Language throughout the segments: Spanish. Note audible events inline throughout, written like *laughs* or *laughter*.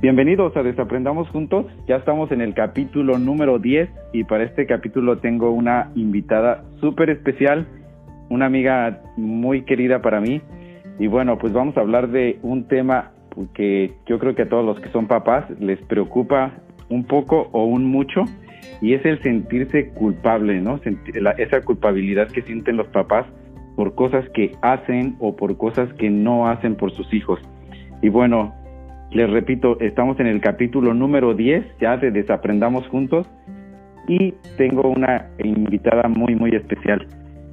Bienvenidos a Desaprendamos Juntos. Ya estamos en el capítulo número 10 y para este capítulo tengo una invitada súper especial, una amiga muy querida para mí. Y bueno, pues vamos a hablar de un tema que yo creo que a todos los que son papás les preocupa un poco o un mucho y es el sentirse culpable, ¿no? esa culpabilidad que sienten los papás por cosas que hacen o por cosas que no hacen por sus hijos. Y bueno, les repito, estamos en el capítulo número 10 ya de Desaprendamos Juntos y tengo una invitada muy, muy especial.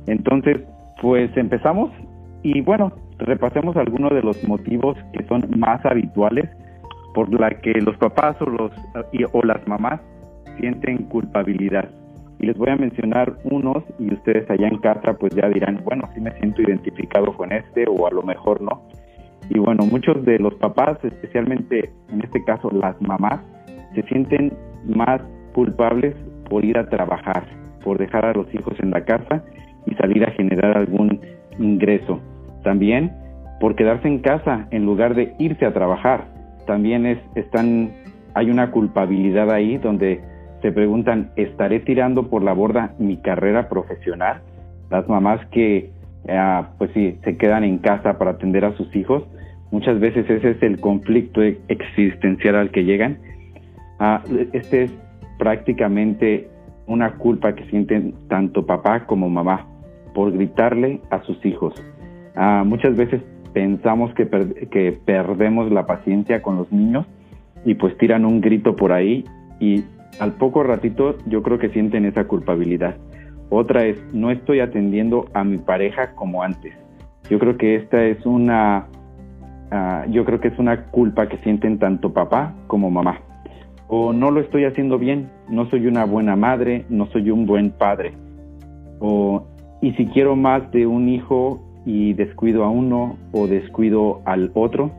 Entonces, pues empezamos y bueno, repasemos algunos de los motivos que son más habituales por la que los papás o, los, o las mamás sienten culpabilidad. Y les voy a mencionar unos y ustedes allá en casa pues ya dirán, bueno, sí me siento identificado con este o a lo mejor no. Y bueno, muchos de los papás, especialmente en este caso las mamás, se sienten más culpables por ir a trabajar, por dejar a los hijos en la casa y salir a generar algún ingreso. También por quedarse en casa en lugar de irse a trabajar. También es, están, hay una culpabilidad ahí donde se preguntan, ¿estaré tirando por la borda mi carrera profesional? Las mamás que, eh, pues sí, se quedan en casa para atender a sus hijos, Muchas veces ese es el conflicto existencial al que llegan. Ah, este es prácticamente una culpa que sienten tanto papá como mamá por gritarle a sus hijos. Ah, muchas veces pensamos que, que perdemos la paciencia con los niños y pues tiran un grito por ahí y al poco ratito yo creo que sienten esa culpabilidad. Otra es, no estoy atendiendo a mi pareja como antes. Yo creo que esta es una Ah, yo creo que es una culpa que sienten tanto papá como mamá. O no lo estoy haciendo bien, no soy una buena madre, no soy un buen padre. O y si quiero más de un hijo y descuido a uno o descuido al otro.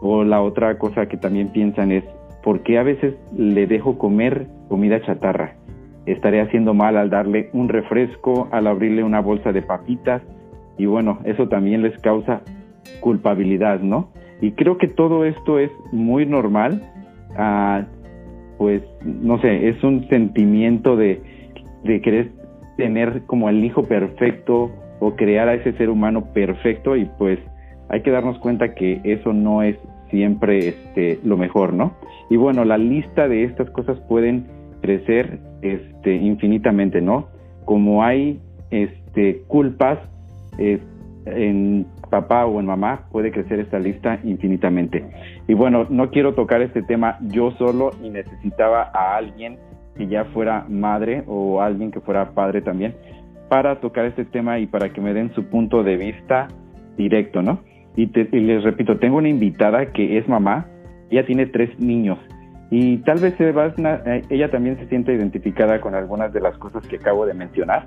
O la otra cosa que también piensan es, ¿por qué a veces le dejo comer comida chatarra? Estaré haciendo mal al darle un refresco, al abrirle una bolsa de papitas. Y bueno, eso también les causa culpabilidad, ¿no? Y creo que todo esto es muy normal, ah, pues, no sé, es un sentimiento de, de querer tener como el hijo perfecto o crear a ese ser humano perfecto y pues hay que darnos cuenta que eso no es siempre este, lo mejor, ¿no? Y bueno, la lista de estas cosas pueden crecer este, infinitamente, ¿no? Como hay este, culpas en papá o en mamá, puede crecer esta lista infinitamente. Y bueno, no quiero tocar este tema yo solo y necesitaba a alguien que ya fuera madre o alguien que fuera padre también para tocar este tema y para que me den su punto de vista directo, ¿no? Y, les repito, tengo una invitada que es mamá, ella tiene tres niños y tal vez eh, ella también se siente identificada con algunas de las cosas que acabo de mencionar.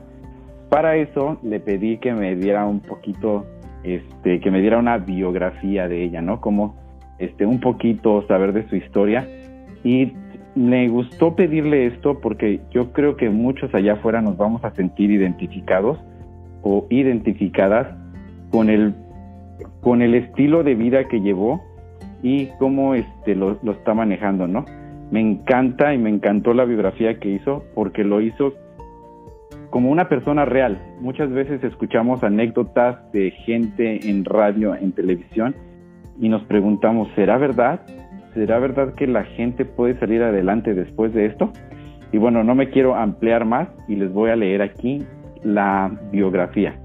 Para eso le pedí que me diera un poquito este, que me diera una biografía de ella, ¿no? Como este, un poquito saber de su historia. Y me gustó pedirle esto porque yo creo que muchos allá afuera nos vamos a sentir identificados o identificadas con el, con el estilo de vida que llevó y cómo este, lo, lo está manejando, ¿no? Me encanta y me encantó la biografía que hizo porque lo hizo como una persona real. Muchas veces escuchamos anécdotas de gente en radio, en televisión, y nos preguntamos, ¿será verdad? ¿Será verdad que la gente puede salir adelante después de esto? Y bueno, no me quiero ampliar más y les voy a leer aquí la biografía.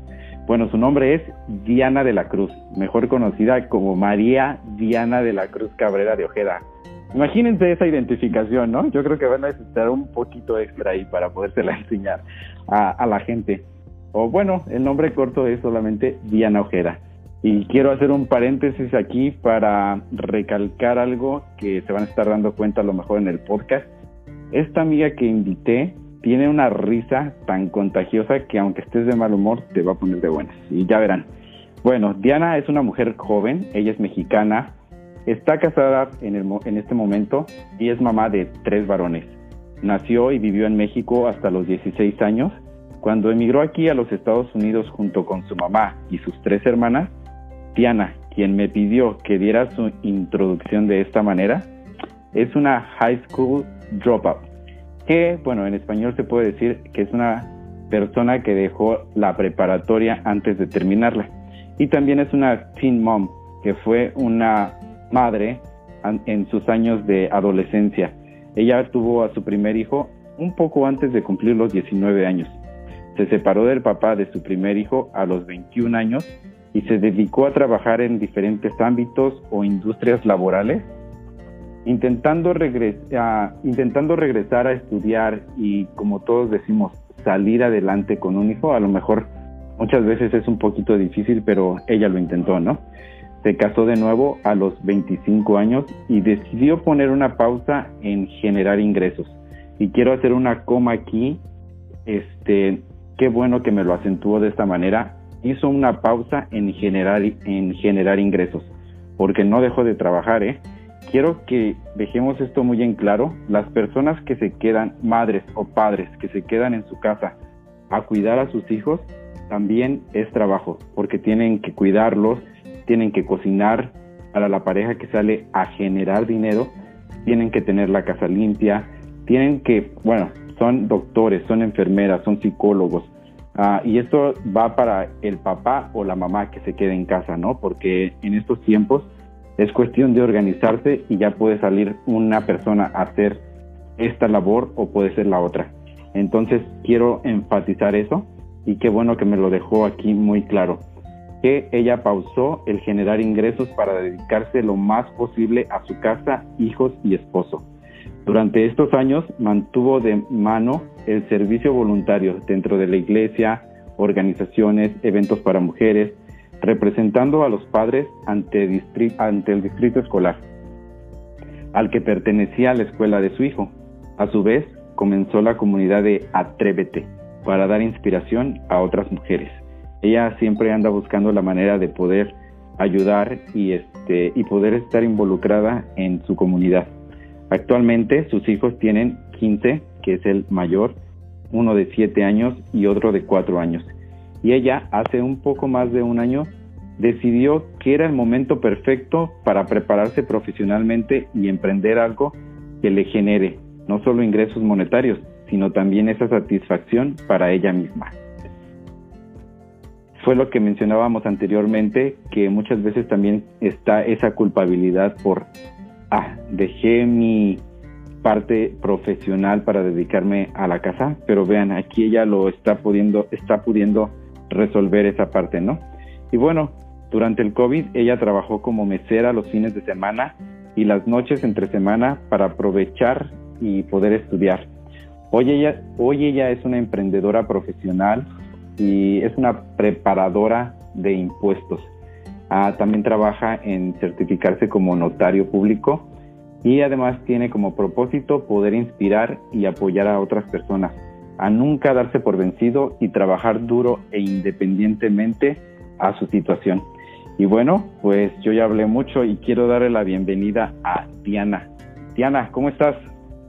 Bueno, su nombre es Diana de la Cruz, mejor conocida como María Diana de la Cruz Cabrera de Ojeda. Imagínense esa identificación, ¿no? Yo creo que van a necesitar un poquito extra ahí para podérsela *laughs* enseñar a, la gente. O bueno, el nombre corto es solamente Diana Ojeda. Y quiero hacer un paréntesis aquí para recalcar algo que se van a estar dando cuenta a lo mejor en el podcast. Esta amiga que invité tiene una risa tan contagiosa que aunque estés de mal humor te va a poner de buenas. Y ya verán. Bueno, Diana es una mujer joven, ella es mexicana, Está casada en, en este momento y es mamá de tres varones. Nació y vivió en México hasta los 16 años. Cuando emigró aquí a los Estados Unidos junto con su mamá y sus tres hermanas, Tiana, quien me pidió que diera su introducción de esta manera, es una high school dropout, que bueno, en español se puede decir que es una persona que dejó la preparatoria antes de terminarla. Y también es una teen mom, que fue una madre en sus años de adolescencia. Ella tuvo a su primer hijo un poco antes de cumplir los 19 años. Se separó del papá de su primer hijo a los 21 años y se dedicó a trabajar en diferentes ámbitos o industrias laborales, intentando, intentando regresar a estudiar y, como todos decimos, salir adelante con un hijo. A lo mejor muchas veces es un poquito difícil, pero ella lo intentó, ¿no? Se casó de nuevo a los 25 años y decidió poner una pausa en generar ingresos. Y quiero hacer una coma aquí. Este, qué bueno que me lo acentuó de esta manera hizo una pausa en generar, en generar ingresos, porque no dejó de trabajar, ¿eh? Quiero que dejemos esto muy en claro, las personas que se quedan, madres o padres que se quedan en su casa a cuidar a sus hijos, también es trabajo, porque tienen que cuidarlos, tienen que cocinar. Para la pareja que sale a generar dinero, tienen que tener la casa limpia, tienen que, bueno, son doctores, son enfermeras, son psicólogos, Ah, y esto va para el papá o la mamá que se quede en casa, ¿no? Porque en estos tiempos es cuestión de organizarse y ya puede salir una persona a hacer esta labor o puede ser la otra. Entonces quiero enfatizar eso y qué bueno que me lo dejó aquí muy claro. Que ella pausó el generar ingresos para dedicarse lo más posible a su casa, hijos y esposo. Durante estos años mantuvo de mano el servicio voluntario dentro de la iglesia, organizaciones, eventos para mujeres, representando a los padres ante, el distrito escolar, al que pertenecía la escuela de su hijo. A su vez, comenzó la comunidad de Atrévete para dar inspiración a otras mujeres. Ella siempre anda buscando la manera de poder ayudar y, este, y poder estar involucrada en su comunidad. Actualmente sus hijos tienen 15, que es el mayor, uno de 7 años y otro de 4 años. Y ella hace un poco más de un año decidió que era el momento perfecto para prepararse profesionalmente y emprender algo que le genere no solo ingresos monetarios, sino también esa satisfacción para ella misma. Fue lo que mencionábamos anteriormente, que muchas veces también está esa culpabilidad por ah, dejé mi parte profesional para dedicarme a la casa, pero vean, aquí ella lo está pudiendo, está pudiendo resolver esa parte, ¿no? Y bueno, durante el COVID ella trabajó como mesera los fines de semana y las noches entre semana para aprovechar y poder estudiar. Hoy ella, hoy ella es una emprendedora profesional y es una preparadora de impuestos. Ah, también trabaja en certificarse como notario público y además tiene como propósito poder inspirar y apoyar a otras personas a nunca darse por vencido y trabajar duro e independientemente a su situación. Y bueno, pues yo ya hablé mucho y quiero darle la bienvenida a Diana. Diana, ¿cómo estás?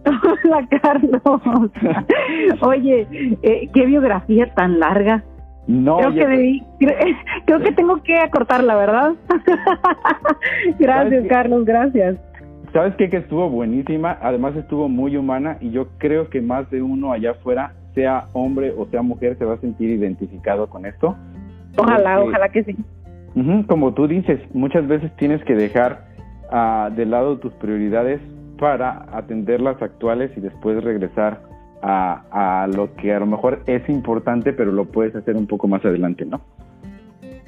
*laughs* Hola, Carlos. *laughs* Oye, eh, qué biografía tan larga. No, creo que, *laughs* creo que tengo que acortarla, ¿verdad? gracias, Carlos, gracias. ¿Sabes qué? Que estuvo buenísima, además estuvo muy humana y yo creo que más de uno allá afuera, sea hombre o sea mujer, se va a sentir identificado con esto. Ojalá, ojalá que sí. como tú dices, muchas veces tienes que dejar uh, de lado tus prioridades para atender las actuales y después regresar a, lo que a lo mejor es importante, pero lo puedes hacer un poco más adelante, ¿no?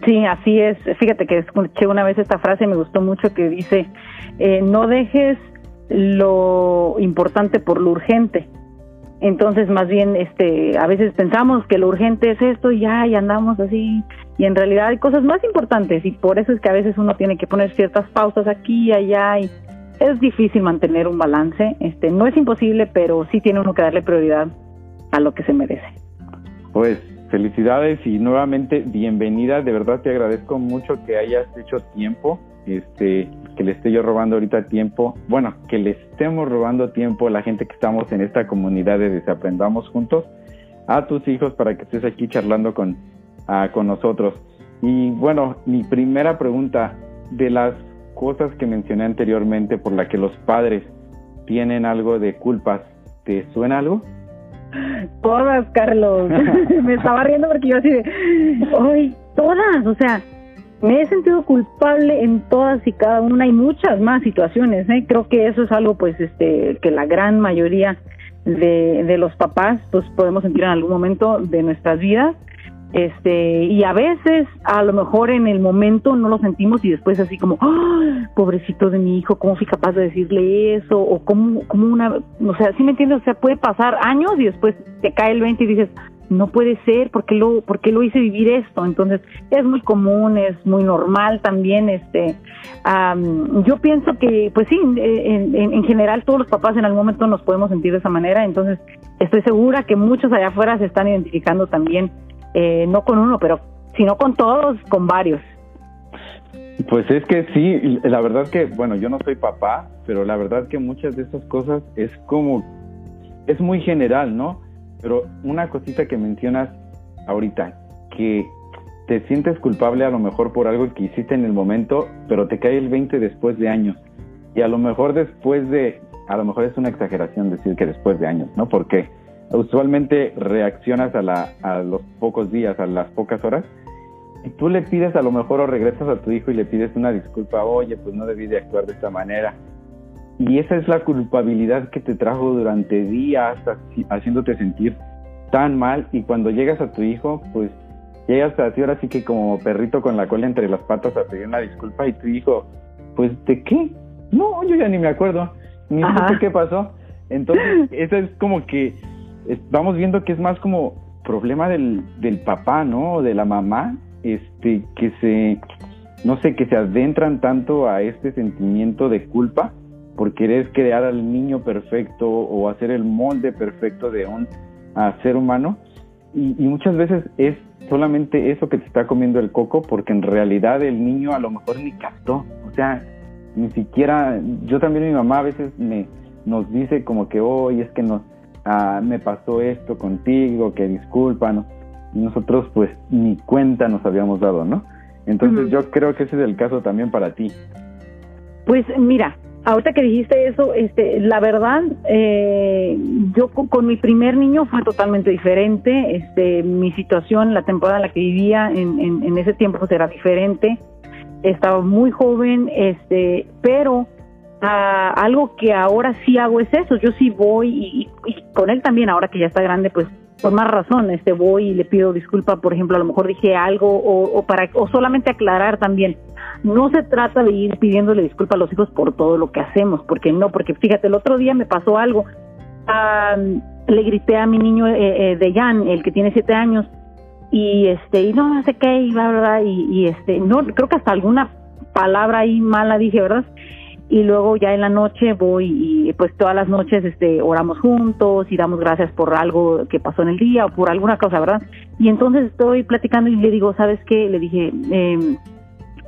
Sí, así es. Fíjate que escuché una vez esta frase y me gustó mucho que dice, eh, no dejes lo importante por lo urgente. Entonces, más bien, este, a veces pensamos que lo urgente es esto y ya, y andamos así, y en realidad hay cosas más importantes y por eso es que a veces uno tiene que poner ciertas pausas aquí y allá y es difícil mantener un balance. Este, no es imposible, pero sí tiene uno que darle prioridad a lo que se merece. Pues felicidades y nuevamente bienvenida. De verdad te agradezco mucho que hayas hecho tiempo, este, que le esté yo robando ahorita tiempo. Bueno, que le estemos robando tiempo a la gente que estamos en esta comunidad de Desaprendamos Juntos a tus hijos para que estés aquí charlando con, ah, con nosotros. Y bueno, mi primera pregunta, de las cosas que mencioné anteriormente por la que los padres tienen algo de culpas, ¿te suena algo? Todas, Carlos. *laughs* me estaba riendo porque yo así de, ¡ay, todas! O sea, me he sentido culpable en todas y cada una y muchas más situaciones. ¿eh? Creo que eso es algo, pues, este, que la gran mayoría de, de los papás, pues, podemos sentir en algún momento de nuestras vidas este y a veces a lo mejor en el momento no lo sentimos y después así como pobrecito de mi hijo cómo fui capaz de decirle eso o como como una o sea sí me entiendes o sea puede pasar años y después te cae el 20 y dices no puede ser porque lo porque lo hice vivir esto entonces es muy común es muy normal también este yo pienso que pues sí en, en general todos los papás en algún momento nos podemos sentir de esa manera entonces estoy segura que muchos allá afuera se están identificando también eh, no con uno, pero sino con todos, con varios. Pues es que sí, la verdad que, bueno, yo no soy papá, pero la verdad que muchas de esas cosas es como, es muy general, ¿no? Pero una cosita que mencionas ahorita, que te sientes culpable a lo mejor por algo que hiciste en el momento, pero te cae el 20 después de años. Y a lo mejor después de, a lo mejor es una exageración decir que después de años, ¿no? Porque usualmente reaccionas a, la, a los pocos días, a las pocas horas, y tú le pides a lo mejor o regresas a tu hijo y le pides una disculpa, oye, pues no debí de actuar de esta manera. Y esa es la culpabilidad que te trajo durante días haciéndote sentir tan mal y cuando llegas a tu hijo, pues llegas así ahora sí que como perrito con la cola entre las patas a pedir una disculpa y tu hijo, pues ¿de qué? No, yo ya ni me acuerdo, ni sé qué pasó. Entonces, eso es como que vamos viendo que es más como problema del, del papá, ¿no? O de la mamá, este, que se, no sé, que se adentran tanto a este sentimiento de culpa por querer crear al niño perfecto o hacer el molde perfecto de un ser humano. Y, y, muchas veces es solamente eso que te está comiendo el coco porque en realidad el niño a lo mejor ni captó. O sea, ni siquiera, yo también mi mamá a veces me nos dice como que hoy es que nos ah, me pasó esto contigo, que discúlpanos. nosotros pues ni cuenta nos habíamos dado, ¿no? Entonces yo creo que ese es el caso también para ti. Pues mira, ahorita que dijiste eso, este, la verdad, eh, yo con, mi primer niño fue totalmente diferente. Este, mi situación, la temporada en la que vivía en, en, ese tiempo pues era diferente. Estaba muy joven, este, pero algo que ahora sí hago es eso, yo sí voy y, con él también, ahora que ya está grande, pues por más razón, este voy y le pido disculpa, por ejemplo, a lo mejor dije algo o, para o solamente aclarar también. No se trata de ir pidiéndole disculpa a los hijos por todo lo que hacemos, porque no, porque fíjate, el otro día me pasó algo. le grité a mi niño eh, eh, de Jan, el que tiene siete años, y este, y no, no sé qué, y verdad, y, y este, no, creo que hasta alguna palabra ahí mala dije, ¿verdad? Y luego ya en la noche voy y pues todas las noches este oramos juntos y damos gracias por algo que pasó en el día o por alguna cosa, ¿verdad? Y entonces estoy platicando y le digo, ¿sabes qué? Le dije, eh,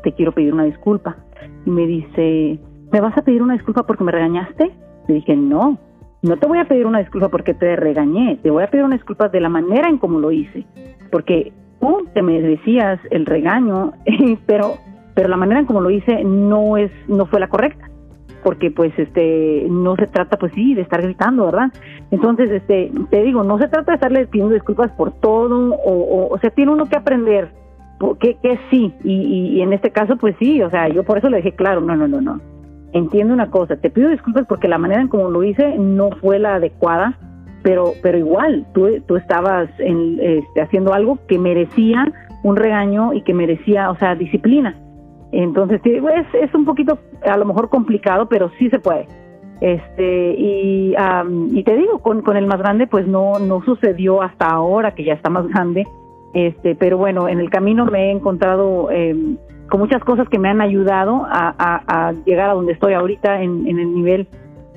te quiero pedir una disculpa. Y me dice, ¿me vas a pedir una disculpa porque me regañaste? Le dije, no, no te voy a pedir una disculpa porque te regañé, te voy a pedir una disculpa de la manera en cómo lo hice, porque tú te merecías el regaño, *laughs* pero pero la manera en cómo lo hice no es no fue la correcta porque pues este no se trata pues sí de estar gritando verdad entonces este te digo no se trata de estarle pidiendo disculpas por todo o, o, sea tiene uno que aprender que, que sí y, y, en este caso pues sí o sea yo por eso le dije claro no no no no. Entiendo una cosa te pido disculpas porque la manera en cómo lo hice no fue la adecuada pero pero igual tú tú estabas en, este, haciendo algo que merecía un regaño y que merecía o sea disciplina entonces, es, es un poquito a lo mejor complicado, pero sí se puede. Este, y, y te digo, con, con el más grande, pues no, no sucedió hasta ahora, que ya está más grande. Este, pero bueno, en el camino me he encontrado eh, con muchas cosas que me han ayudado a, a, llegar a donde estoy ahorita en, en el nivel,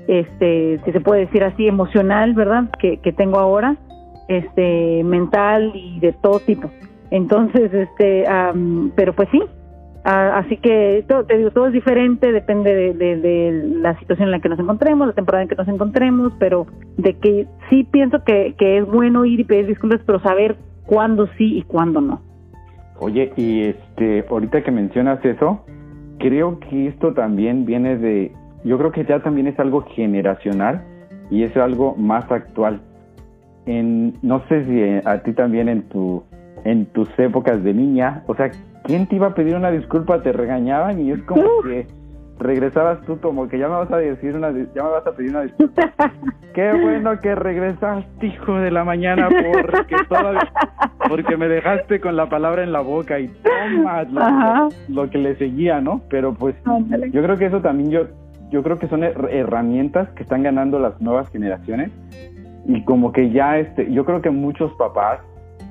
este, si se puede decir así, emocional, ¿verdad? Que, que tengo ahora, este, mental y de todo tipo. Entonces, este, pero pues sí, Ah, así que todo, te digo, todo es diferente, depende de, la situación en la que nos encontremos, la temporada en que nos encontremos, pero de que sí pienso que, que es bueno ir y pedir disculpas, pero saber cuándo sí y cuándo no. Oye, y este, ahorita que mencionas eso, creo que esto también viene de, yo creo que ya también es algo generacional y es algo más actual. En, no sé si a ti también en tu en tus épocas de niña, o sea, ¿quién te iba a pedir una disculpa? Te regañaban y es como que regresabas tú como que ya me vas a decir una ya me vas a pedir una disculpa. *laughs* Qué bueno que regresaste, hijo de la mañana, porque *laughs* porque me dejaste con la palabra en la boca y toma lo, que, le seguía, ¿no? Pero pues yo creo que eso también yo yo creo que son herramientas que están ganando las nuevas generaciones y como que ya este yo creo que muchos papás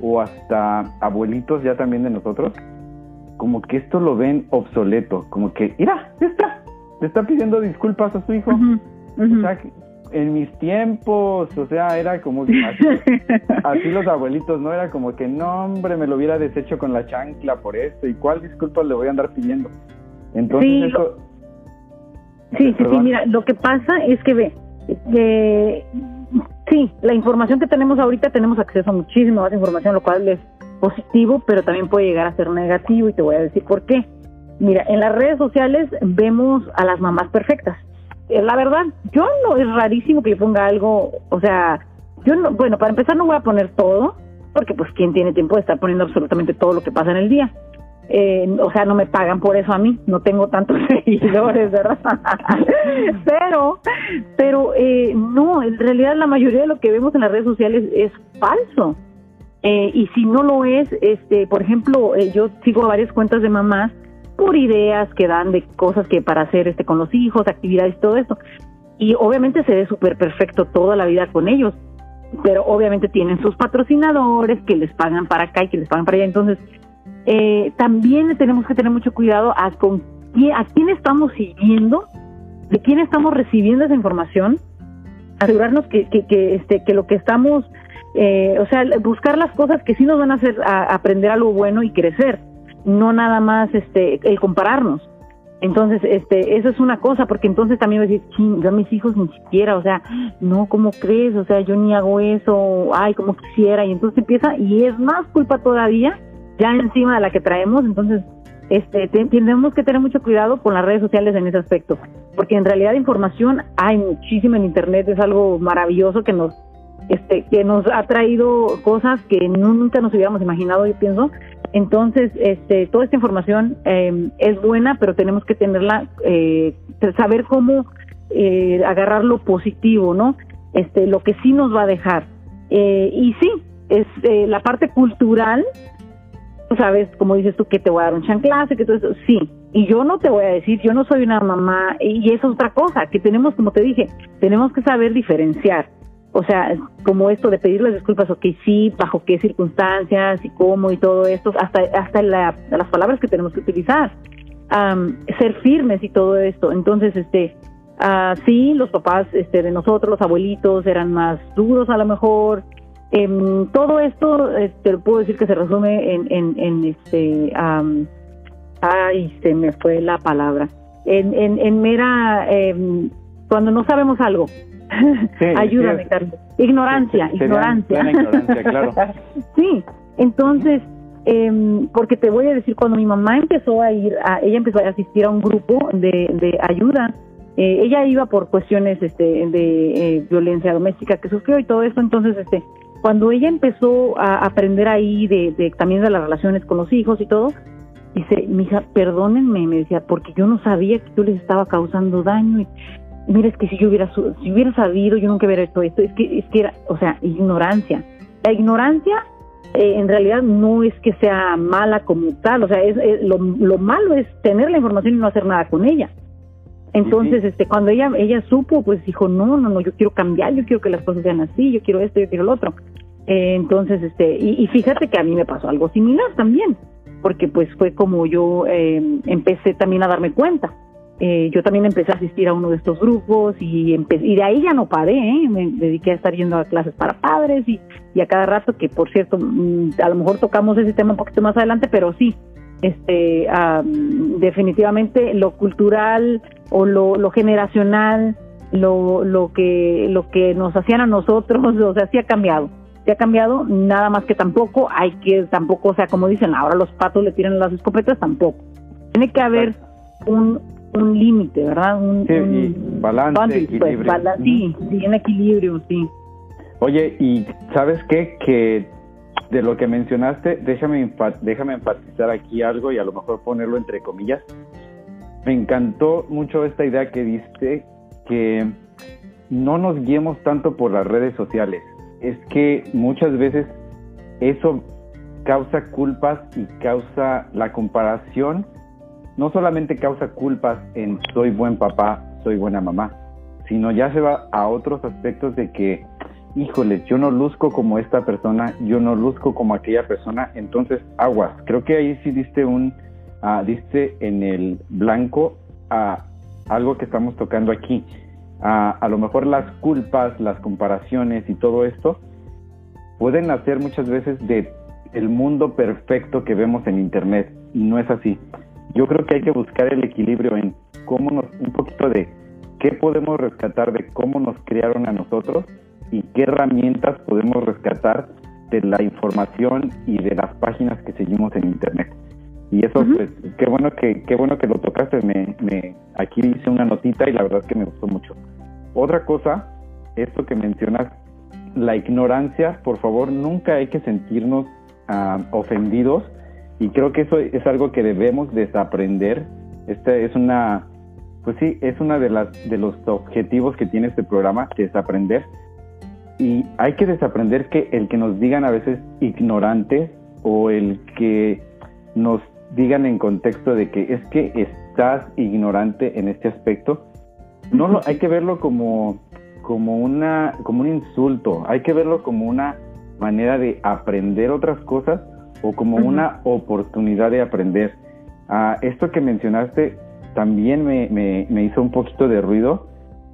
o hasta abuelitos ya también de nosotros como que esto lo ven obsoleto, como que, mira, está, le está pidiendo disculpas a su hijo. O sea, en mis tiempos, o sea, era como *laughs* así, los abuelitos, ¿no? Era como que, no, hombre, me lo hubiera deshecho con la chancla por esto, ¿y cuál disculpas le voy a andar pidiendo? Entonces sí, eso... Sí, sí, sí, mira, lo que pasa es que ve, que sí, la información que tenemos ahorita tenemos acceso a muchísima más información, lo cual es positivo, pero también puede llegar a ser negativo y te voy a decir por qué. Mira, en las redes sociales vemos a las mamás perfectas. Eh, la verdad, yo no es rarísimo que yo ponga algo, o sea, yo no, bueno, para empezar no voy a poner todo, porque pues quién tiene tiempo de estar poniendo absolutamente todo lo que pasa en el día. Eh, o sea, no me pagan por eso a mí, no tengo tantos *laughs* seguidores, ¿verdad? *laughs* pero, pero eh, no, en realidad la mayoría de lo que vemos en las redes sociales es falso. Eh, y si no lo es, este, por ejemplo, eh, yo sigo varias cuentas de mamás por ideas que dan de cosas que para hacer este con los hijos, actividades, todo esto. Y obviamente se ve súper perfecto toda la vida con ellos, pero obviamente tienen sus patrocinadores que les pagan para acá y que les pagan para allá. Entonces, eh, también tenemos que tener mucho cuidado a con quién, a quién estamos siguiendo, de quién estamos recibiendo esa información, asegurarnos que, que, que, este, que lo que estamos eh, o sea, buscar las cosas que sí nos van a hacer aprender algo bueno y crecer, no nada más este el compararnos. Entonces, este, eso es una cosa, porque entonces también voy a decir, yo a mis hijos ni siquiera, o sea, no, ¿cómo crees? O sea, yo ni hago eso, ay, como quisiera, y entonces empieza, y es más culpa todavía, ya encima de la que traemos, entonces, este, tenemos que tener mucho cuidado con las redes sociales en ese aspecto, porque en realidad información hay muchísima en Internet, es algo maravilloso que nos este, que nos ha traído cosas que nunca nos hubiéramos imaginado, yo pienso. Entonces, este, toda esta información em, es buena, pero tenemos que tenerla, eh, saber cómo eh, agarrar lo positivo, ¿no? Este, lo que sí nos va a dejar. Eh, y sí, es eh, la parte cultural, tú sabes, como dices tú, que te voy a dar un chanclase, que todo eso, sí. Y yo no te voy a decir, yo no soy una mamá, y es otra cosa, que tenemos, como te dije, tenemos que saber diferenciar o sea, como esto de pedirles disculpas, ok, sí, bajo qué circunstancias y cómo y todo esto, hasta, hasta la, las palabras que tenemos que utilizar, ser firmes y todo esto. Entonces, este, uh, sí, los papás este, de nosotros, los abuelitos, eran más duros a lo mejor. Em, todo esto, te lo puedo decir que se resume en, en, en este, ay, se me fue la palabra, en, en, en mera, em, cuando no sabemos algo, Ayúdame, Carlos. Ignorancia, ignorancia. claro. *laughs* sí, entonces, eh, porque te voy a decir, cuando mi mamá empezó a ir, a, ella empezó a asistir a un grupo de, de ayuda, eh, ella iba por cuestiones este, de eh, violencia doméstica que sufrió y todo eso, entonces, este, cuando ella empezó a aprender ahí de, de también de las relaciones con los hijos y todo, dice, mija, perdónenme, me decía, porque yo no sabía que tú les estaba causando daño y mira, es que si yo hubiera, si hubiera sabido, yo nunca hubiera hecho esto, es que, es que era, o sea, ignorancia. La ignorancia eh, en realidad no es que sea mala como tal, o sea, es, lo, lo, malo es tener la información y no hacer nada con ella. Entonces, este, cuando ella ella supo, pues dijo, no, no, no, yo quiero cambiar, yo quiero que las cosas sean así, yo quiero esto, yo quiero lo otro. Eh, entonces, este, y, y, fíjate que a mí me pasó algo similar también, porque pues fue como yo eh, empecé también a darme cuenta eh, yo también empecé a asistir a uno de estos grupos y, y de ahí ya no paré, ¿eh? me dediqué a estar yendo a clases para padres y, y a cada rato, que por cierto, mm, a lo mejor tocamos ese tema un poquito más adelante, pero sí, este, definitivamente lo cultural o lo, lo generacional, lo, lo, que, lo que nos hacían a nosotros, o sea, sí ha cambiado. Sí ha cambiado, nada más que tampoco hay que, tampoco, o sea, como dicen, ahora los patos le tiran las escopetas, tampoco. Tiene que haber un, un límite, ¿verdad? Un, sí, balance, pues, equilibrio. sí, sí, en equilibrio, sí. Oye, y ¿sabes qué? Que de lo que mencionaste, déjame, déjame enfatizar aquí algo y a lo mejor ponerlo entre comillas. Me encantó mucho esta idea que diste, que no nos guiemos tanto por las redes sociales. Es que muchas veces eso causa culpas y causa la comparación, no solamente causa culpas en soy buen papá, soy buena mamá, sino ya se va a otros aspectos de que híjole, yo no luzco como esta persona, yo no luzco como aquella persona, entonces aguas. Creo que ahí sí diste un, uh, diste en el blanco a algo que estamos tocando aquí. a lo mejor las culpas, las comparaciones y todo esto pueden nacer muchas veces de el mundo perfecto que vemos en internet y no es así. Yo creo que hay que buscar el equilibrio en cómo nos, un poquito de qué podemos rescatar de cómo nos criaron a nosotros y qué herramientas podemos rescatar de la información y de las páginas que seguimos en internet. Y eso, pues, qué bueno que, qué bueno que lo tocaste. Me, me, aquí hice una notita y la verdad es que me gustó mucho. Otra cosa, esto que mencionas, la ignorancia, por favor, nunca hay que sentirnos ah, ofendidos y creo que eso es algo que debemos desaprender. Esta es una, pues sí, es una de las de los objetivos que tiene este programa, desaprender y hay que desaprender que el que nos digan a veces ignorantes o el que nos digan en contexto de que es que estás ignorante en este aspecto, no lo, hay que verlo como, como, una, como un insulto, hay que verlo como una manera de aprender otras cosas o como una oportunidad de aprender. Ah, esto que mencionaste también me, me, me hizo un poquito de ruido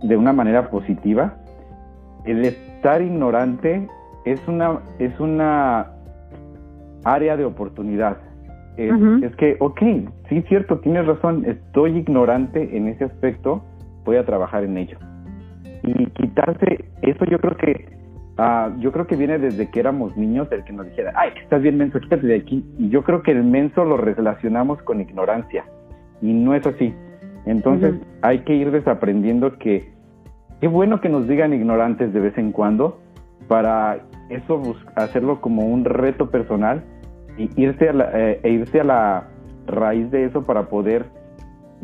de una manera positiva. El estar ignorante es una, es una área de oportunidad. Es, que, ok, sí, cierto, tienes razón, estoy ignorante en ese aspecto, voy a trabajar en ello. Y quitarse, eso yo creo que, ah, yo creo que viene desde que éramos niños, el que nos dijera, ay, estás bien menso, quítate de aquí. Y yo creo que el menso lo relacionamos con ignorancia, y no es así. Entonces hay que ir desaprendiendo que Qué bueno que nos digan ignorantes de vez en cuando para eso hacerlo como un reto personal y irse a la, eh, e irse a la raíz de eso para poder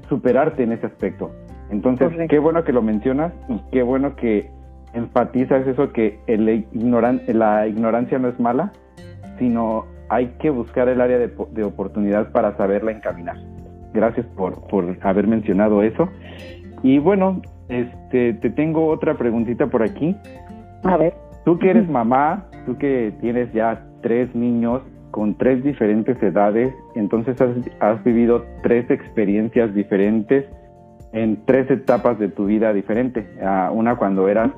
superarte en ese aspecto. Entonces, qué bueno que lo mencionas y qué bueno que enfatizas eso que el ignoran la ignorancia no es mala, sino hay que buscar el área de, de oportunidad para saberla encaminar. Gracias por, por haber mencionado eso. Y bueno, este, te tengo otra preguntita por aquí. A ver. Tú que eres mamá, tú que tienes ya tres niños con tres diferentes edades, entonces has, vivido tres experiencias diferentes en tres etapas de tu vida diferente. Ah, una cuando eras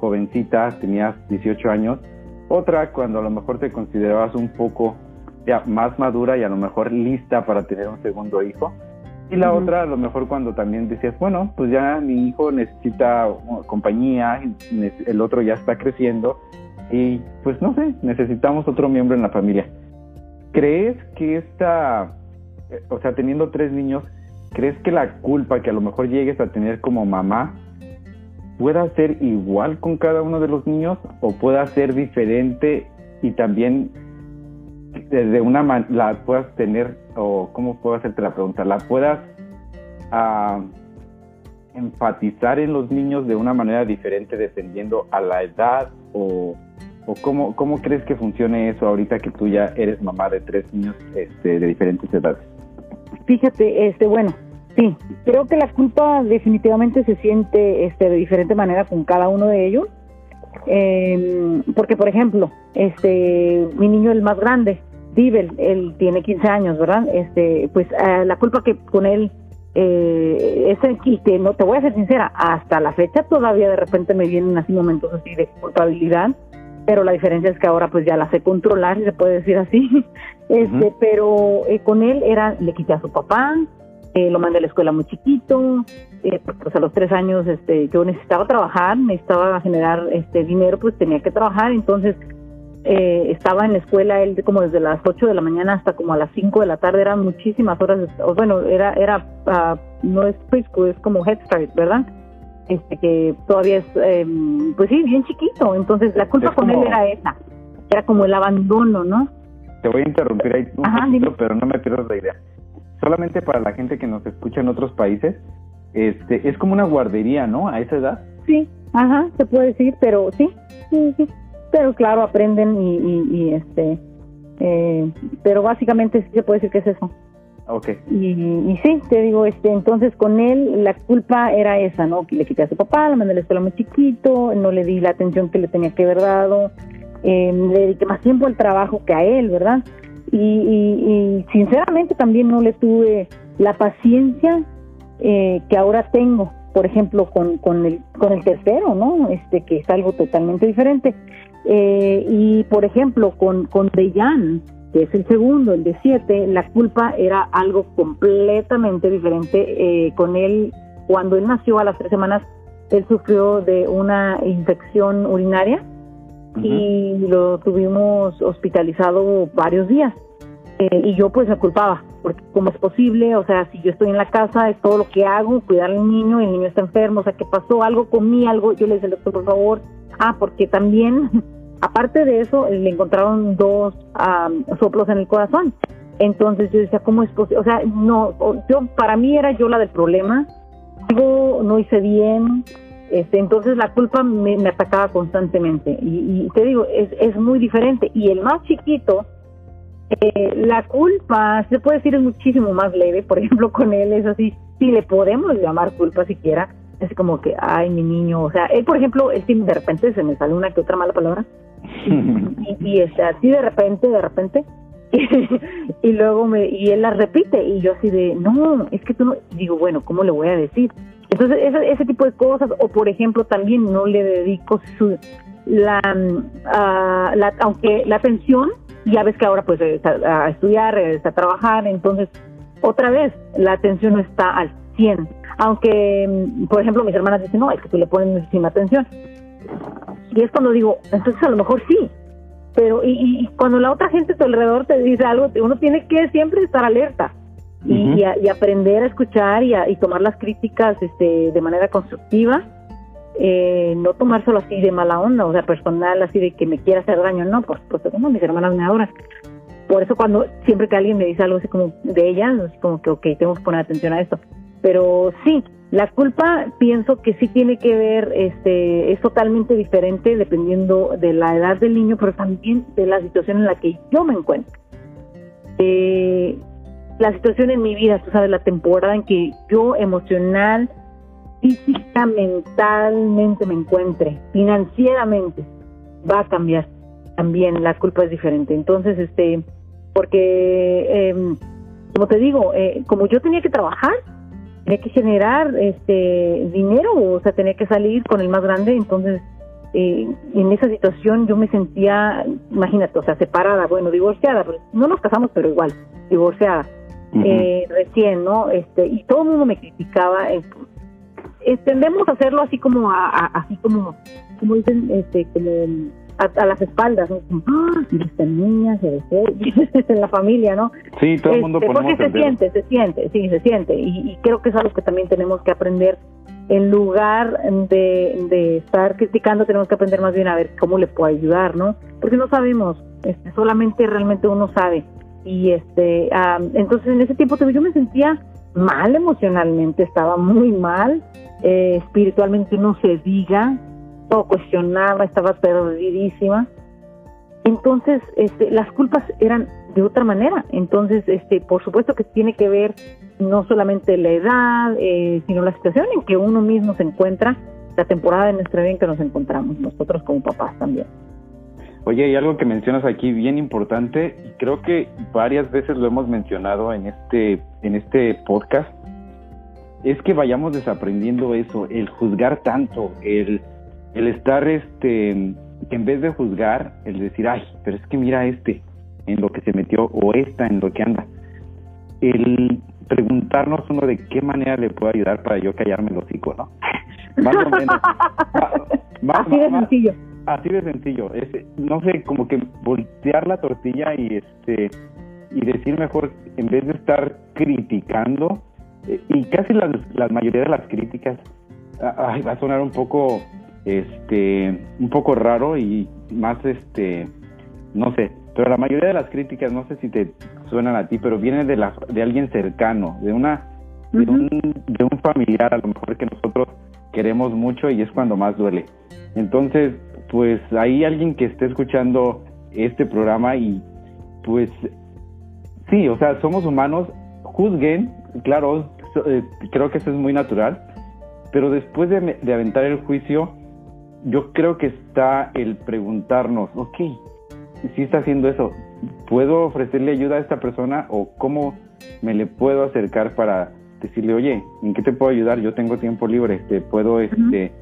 jovencita, tenías 18 años, otra cuando a lo mejor te considerabas un poco ya más madura y a lo mejor lista para tener un segundo hijo. Y la otra, a lo mejor cuando también decías, bueno, pues ya mi hijo necesita compañía, el otro ya está creciendo y pues no sé, necesitamos otro miembro en la familia. ¿Crees que esta, eh, o sea, teniendo tres niños, crees que la culpa que a lo mejor llegues a tener como mamá pueda ser igual con cada uno de los niños o pueda ser diferente y también desde una la puedas tener o cómo puedo hacerte la pregunta la puedas uh, enfatizar en los niños de una manera diferente dependiendo a la edad o, o cómo, cómo crees que funcione eso ahorita que tú ya eres mamá de tres niños este, de diferentes edades. Fíjate este bueno sí creo que la culpa definitivamente se siente este de diferente manera con cada uno de ellos eh, porque por ejemplo este mi niño el más grande Dibel, él tiene 15 años, ¿verdad? Este, pues eh, la culpa que con él eh, es y que no te voy a ser sincera, hasta la fecha todavía de repente me vienen así momentos así de culpabilidad, pero la diferencia es que ahora pues ya la sé controlar, si se puede decir así. *laughs* Este, pero eh, con él era le quité a su papá, eh, lo mandé a la escuela muy chiquito, eh, pues a los tres años este yo necesitaba trabajar, necesitaba generar este dinero, pues tenía que trabajar, entonces eh, estaba en la escuela él como desde las 8 de la mañana hasta como a las 5 de la tarde, eran muchísimas horas, bueno, era, era uh, no es preschool, es como Head Start, ¿verdad? Este, que todavía es, eh, pues sí, bien chiquito, entonces la culpa con él era esa, era como el abandono, ¿no? Te voy a interrumpir ahí un poquito, pero no me pierdas la idea. Solamente para la gente que nos escucha en otros países, este, es como una guardería, ¿no? A esa edad. Sí, ajá, se puede decir, pero sí, sí, sí pero claro, aprenden y, y, este, eh, pero básicamente sí se puede decir que es eso. Okay. Y, y, sí, te digo, este, entonces con él la culpa era esa, ¿no? Que le quité a su papá, lo mandé a la escuela muy chiquito, no le di la atención que le tenía que haber dado, eh, le dediqué más tiempo al trabajo que a él, ¿verdad? Y, y, sinceramente también no le tuve la paciencia eh, que ahora tengo, por ejemplo, con, con, el, con el tercero, ¿no? Este, que es algo totalmente diferente. Eh, y por ejemplo, con, con que es el segundo, el de siete, la culpa era algo completamente diferente. Eh, con él, cuando él nació a las tres semanas, él sufrió de una infección urinaria y lo tuvimos hospitalizado varios días. Eh, y yo pues me culpaba, porque como es posible, o sea, si yo estoy en la casa, es todo lo que hago, cuidar al niño, el niño está enfermo, o sea, ¿qué pasó? Algo comí, algo, yo le dije al doctor, por favor, Ah, porque también, *laughs* aparte de eso, le encontraron dos soplos en el corazón. Entonces yo decía, ¿cómo es posible? O sea, no, yo para mí era yo la del problema. Algo no hice bien. Este, entonces la culpa me, atacaba constantemente. Y, te digo, es, es muy diferente. Y el más chiquito, eh, la culpa, se puede decir, es muchísimo más leve. Por ejemplo, *laughs* con él es así, si le podemos llamar culpa siquiera, es como que, ay, mi niño, o sea, él, por ejemplo, él de repente se me sale una que otra mala palabra, *laughs* y, y este, así de repente, de repente, *laughs* y, luego me, y él la repite, y yo así de, no, es que tú no, digo, bueno, ¿cómo le voy a decir? Entonces, ese, ese tipo de cosas, o por ejemplo, también no le dedico su, la, la aunque la atención, ya ves que ahora pues está a estudiar, a trabajar, entonces, otra vez, la atención no está al 100 aunque, mm, por ejemplo, mis hermanas dicen, no, es que tú le pones muchísima atención. Y es cuando digo, entonces a lo mejor sí. Pero, y, cuando la otra gente a tu alrededor te dice algo, uno tiene que siempre estar alerta y, aprender a escuchar y, y tomar las críticas este, de manera constructiva. Eh, no tomárselo así de mala onda, o sea, personal, así de que me quiera hacer daño, no, por supuesto, como mis hermanas me adoran. Por eso cuando siempre que alguien me dice algo así como de ellas, es como que, ok, tengo que poner atención a esto. Pero sí, la culpa pienso que sí tiene que ver, este, es totalmente diferente dependiendo de la edad del niño, pero también de la situación en la que yo me encuentro. Eh, la situación en mi vida, tú sabes, la temporada en que yo emocional, física, mentalmente me encuentre, financieramente, va a cambiar. También la culpa es diferente. Entonces, este, porque, em, como te digo, eh, como yo tenía que trabajar, tenía que generar este dinero, o sea, tenía que salir con el más grande, entonces eh, en esa situación yo me sentía, imagínate, o sea, separada, bueno, divorciada, pero no nos casamos, pero igual, divorciada, eh, recién, ¿no? Este, y todo el mundo me criticaba. Eh, tendemos a hacerlo así como, a, así como, como dicen, este, como a, las espaldas, ¿no? ¡Ah! esta niña se dejó en la familia, ¿no? Sí, todo el mundo este, Porque se siente, se siente, sí, se siente. Y, creo que es algo que también tenemos que aprender. En lugar de, de estar criticando, tenemos que aprender más bien a ver cómo le puedo ayudar, ¿no? Porque no sabemos, este, solamente realmente uno sabe. Y este, entonces en ese tiempo yo me sentía mal emocionalmente, estaba muy mal, eh, espiritualmente no se diga, todo cuestionaba, estaba perdidísima. Entonces, este, las culpas eran de otra manera. Entonces, este, por supuesto que tiene que ver no solamente la edad, eh, sino la situación en que uno mismo se encuentra, la temporada de nuestra vida en que nos encontramos, nosotros como papás también. Oye, hay algo que mencionas aquí bien importante y creo que varias veces lo hemos mencionado en este en este podcast es que vayamos desaprendiendo eso, el juzgar tanto, el el estar, este, en vez de juzgar, el decir, ay, pero es que mira este en lo que se metió o esta en lo que anda. El preguntarnos uno de qué manera le puedo ayudar para yo callarme el hocico, ¿no? *laughs* más o menos. *laughs* Así de sencillo. Así de sencillo. Es, no sé, como que voltear la tortilla y este y decir mejor, en vez de estar criticando, eh, y casi la, la mayoría de las críticas, ay, va a sonar un poco, este, un poco raro y más, este, no sé, pero la mayoría de las críticas, no sé si te suenan a ti, pero viene de, la, de alguien cercano, de una, de, un, de un familiar a lo mejor que nosotros queremos mucho y es cuando más duele. Entonces, pues hay alguien que esté escuchando este programa y pues sí, o sea, somos humanos, juzguen, claro, eh, creo que eso es muy natural, pero después de, de, aventar el juicio, yo creo que está el preguntarnos, ok, si está haciendo eso, ¿puedo ofrecerle ayuda a esta persona o cómo me le puedo acercar para decirle, oye, ¿en qué te puedo ayudar? Yo tengo tiempo libre, este, puedo, este,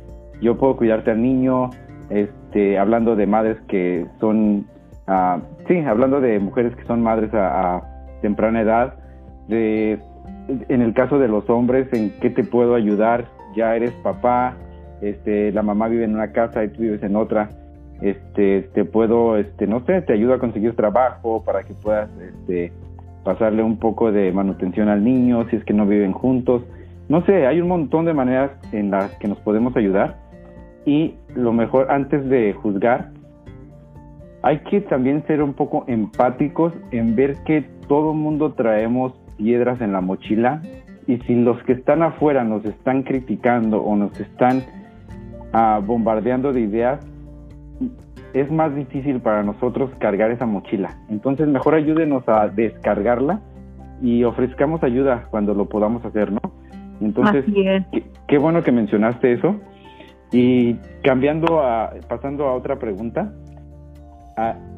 yo puedo cuidarte al niño, este, hablando de madres que son, uh, sí, hablando de mujeres que son madres a, temprana edad, de, en el caso de los hombres, ¿en qué te puedo ayudar? Ya eres papá, este, la mamá vive en una casa y tú vives en otra, este, te puedo, este, no sé, te ayudo a conseguir trabajo para que puedas, este, pasarle un poco de manutención al niño si es que no viven juntos. No sé, hay un montón de maneras en las que nos podemos ayudar y lo mejor antes de juzgar, hay que también ser un poco empáticos en ver que todo mundo traemos piedras en la mochila y si los que están afuera nos están criticando o nos están ah, bombardeando de ideas, es más difícil para nosotros cargar esa mochila. Entonces mejor ayúdenos a descargarla y ofrezcamos ayuda cuando lo podamos hacer, ¿no? Entonces, qué, bueno que mencionaste eso. Y cambiando a, pasando a otra pregunta,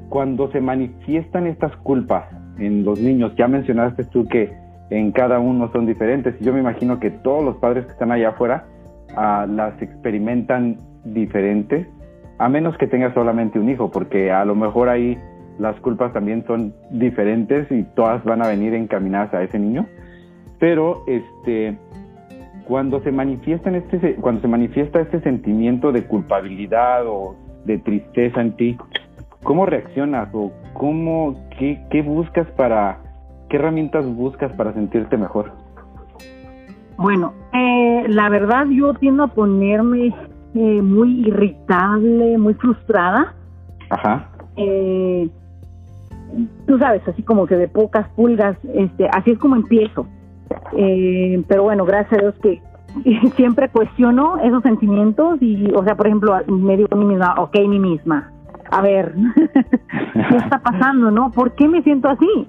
cuando se manifiestan estas culpas en los niños, ya mencionaste tú que en cada uno son diferentes, y yo me imagino que todos los padres que están allá afuera ah, las experimentan diferentes a menos que tenga solamente un hijo, porque a lo mejor ahí las culpas también son diferentes y todas van a venir encaminadas a ese niño. Pero este cuando se manifiesta este cuando se manifiesta este sentimiento de culpabilidad o de tristeza en ti, ¿cómo reaccionas o cómo qué, qué buscas para qué herramientas buscas para sentirte mejor? Bueno, eh, la verdad yo tiendo a ponerme eh, muy irritable, muy frustrada. Ajá. Eh, tú sabes, así como que de pocas pulgas, este, así es como empiezo. Eh, pero bueno, gracias a Dios que *laughs* siempre cuestiono esos sentimientos y, o sea, por ejemplo, me digo a mí misma, ok, mí misma, a ver, *laughs* ¿qué está pasando, no? ¿Por qué me siento así?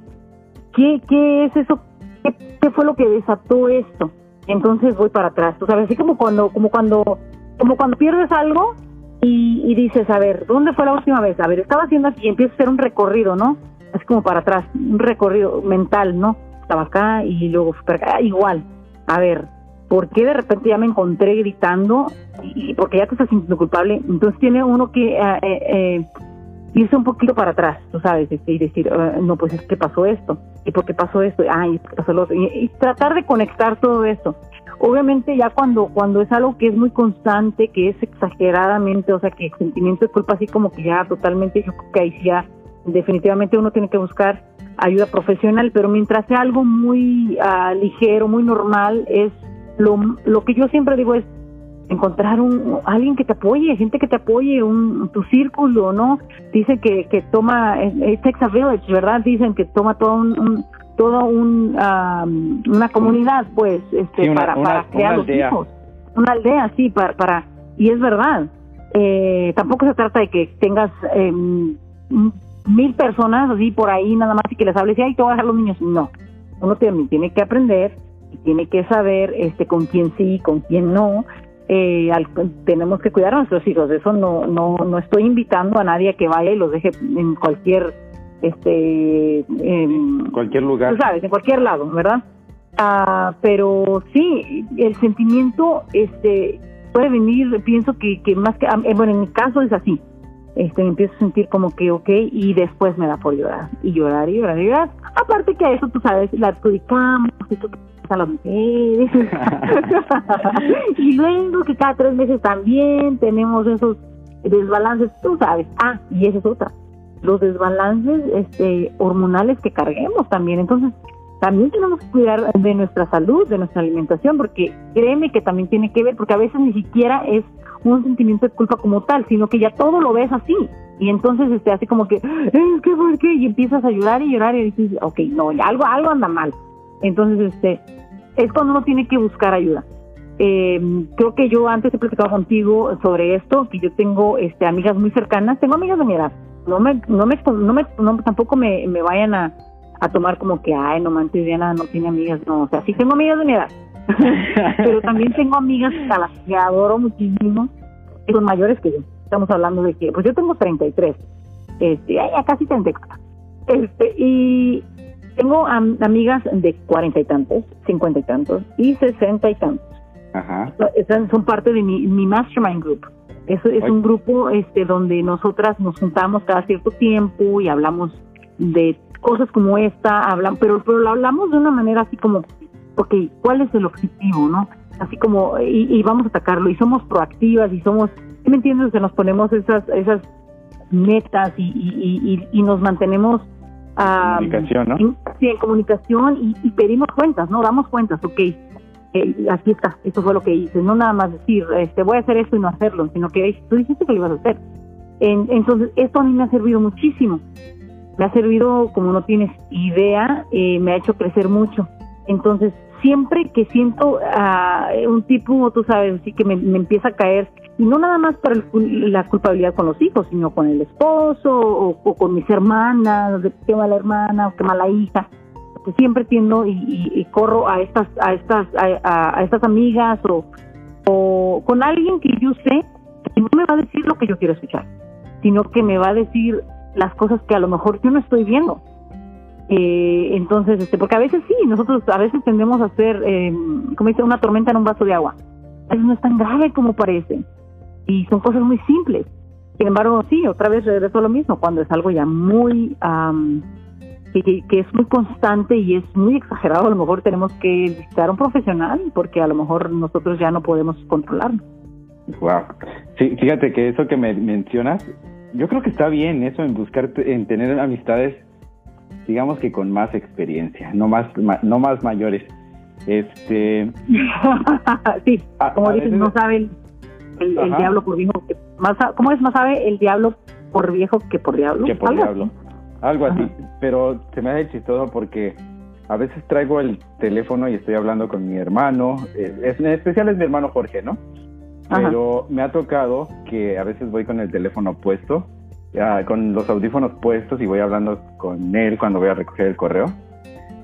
¿Qué, qué es eso? ¿Qué, ¿Qué, fue lo que desató esto? Entonces voy para atrás, tú sabes, así como cuando, como cuando como cuando pierdes algo y, dices, a ver, ¿dónde fue la última vez? A ver, estaba haciendo así y empiezas a hacer un recorrido, ¿no? Es como para atrás, un recorrido mental, ¿no? Estaba acá y luego acá, igual. A ver, ¿por qué de repente ya me encontré gritando? Y porque ya te estás sintiendo culpable. Entonces tiene uno que eh, eh, eh, irse un poquito para atrás, tú sabes, este, y decir, ah, no, pues es que pasó esto, y por qué pasó esto, ay, pasó lo otro, y, tratar de conectar todo esto. Obviamente ya cuando cuando es algo que es muy constante, que es exageradamente, o sea, que el sentimiento de culpa así como que ya totalmente, yo ya definitivamente uno tiene que buscar ayuda profesional, pero mientras sea algo muy uh, ligero, muy normal, es lo, lo que yo siempre digo es encontrar un alguien que te apoye, gente que te apoye, un tu círculo, ¿no? Dicen que, que toma, es Texas Village, ¿verdad? Dicen que toma todo un, todo un, una comunidad, pues, este, para, para crear los hijos. Una aldea, sí, para, para, y es verdad. Eh, tampoco se trata de que tengas eh, mil personas así por ahí nada más y que les hables y ay, te voy a dejar los niños. No, uno también tiene que aprender y tiene que saber este con quién sí, con quién no, eh, tenemos que cuidar a nuestros hijos. Eso no, no, no estoy invitando a nadie a que vaya y los deje en cualquier, este, en cualquier lugar. Tú sabes, en cualquier lado, ¿verdad? Ah, pero sí, el sentimiento, este, puede venir, pienso que, que más que, eh, bueno, en mi caso es así. Este, empiezo a sentir como que, ok, y después me da por llorar, y llorar, y llorar, y llorar. Aparte que a eso, tú sabes, la adjudicamos, a las mujeres. *laughs* *laughs* y luego que cada tres meses también tenemos esos desbalances, tú sabes, ah, y esa es otra, los desbalances este, hormonales que carguemos también. Entonces, también tenemos que cuidar de nuestra salud, de nuestra alimentación, porque créeme que también tiene que ver, porque a veces ni siquiera es un sentimiento de culpa como tal, sino que ya todo lo ves así. Y entonces este hace como que, es que por qué, y empiezas a llorar y llorar y dices, ok, no, algo, algo anda mal. Entonces, este, es cuando uno tiene que buscar ayuda. Eh, creo que yo antes he platicado contigo sobre esto, que yo tengo este, amigas muy cercanas, tengo amigas de mi edad, no me, no me, no me tampoco me, me vayan a, a tomar como que, ay, no manches, Diana no tiene amigas, no, o sea, sí tengo amigas de mi edad, pero también tengo amigas a las que adoro muchísimo, que son mayores que yo, estamos hablando de que, pues yo tengo 33, este, ya casi 34, este, y tengo amigas de cuarenta y tantos, cincuenta y tantos y sesenta y tantos. Ajá. son parte de mi, mi mastermind group. Es, es un grupo este donde nosotras nos juntamos cada cierto tiempo y hablamos de cosas como esta, hablan, pero, pero lo hablamos de una manera así como, ok, ¿cuál es el objetivo, no? Así como, y, vamos a atacarlo, y somos proactivas, y somos, ¿me entiendes? Que nos ponemos esas, esas metas y, y, y nos mantenemos ah, comunicación, ¿no? sí, en comunicación y, pedimos cuentas, ¿no? Damos cuentas, ok, eh, aquí está, esto fue lo que hice, no nada más decir, este, voy a hacer esto y no hacerlo, sino que tú dijiste que lo ibas a hacer. entonces, esto a mí me ha servido muchísimo me ha servido, como no tienes idea, eh, me ha hecho crecer mucho. Entonces, siempre que siento a un tipo, tú sabes, así que me, empieza a caer, y no nada más para la culpabilidad con los hijos, sino con el esposo o, con mis hermanas, de qué mala hermana o qué mala hija, que siempre tiendo y, corro a estas a estas a, estas amigas o, o con alguien que yo sé que no me va a decir lo que yo quiero escuchar, sino que me va a decir las cosas que a lo mejor yo no estoy viendo. Eh, entonces, este, porque a veces sí, nosotros a veces tendemos a hacer, eh, como dice, una tormenta en un vaso de agua. A no es tan grave como parece. Y son cosas muy simples. Sin embargo, sí, otra vez regreso a lo mismo, cuando es algo ya muy, que, que, es muy constante y es muy exagerado, a lo mejor tenemos que visitar a un profesional porque a lo mejor nosotros ya no podemos controlarlo. Wow. Sí, fíjate que eso que me mencionas yo creo que está bien eso en buscar, en tener amistades, digamos que con más experiencia, no más, no más mayores. Este. *laughs* sí, como dices, no sabe el, diablo por viejo que más, ¿cómo es más sabe el diablo por viejo que por diablo? Que por diablo. Algo así, pero se me hace chistoso porque a veces traigo el teléfono y estoy hablando con mi hermano, eh, es, en especial es mi hermano Jorge, ¿no? pero me ha tocado que a veces voy con el teléfono puesto, con los audífonos puestos y voy hablando con él cuando voy a recoger el correo.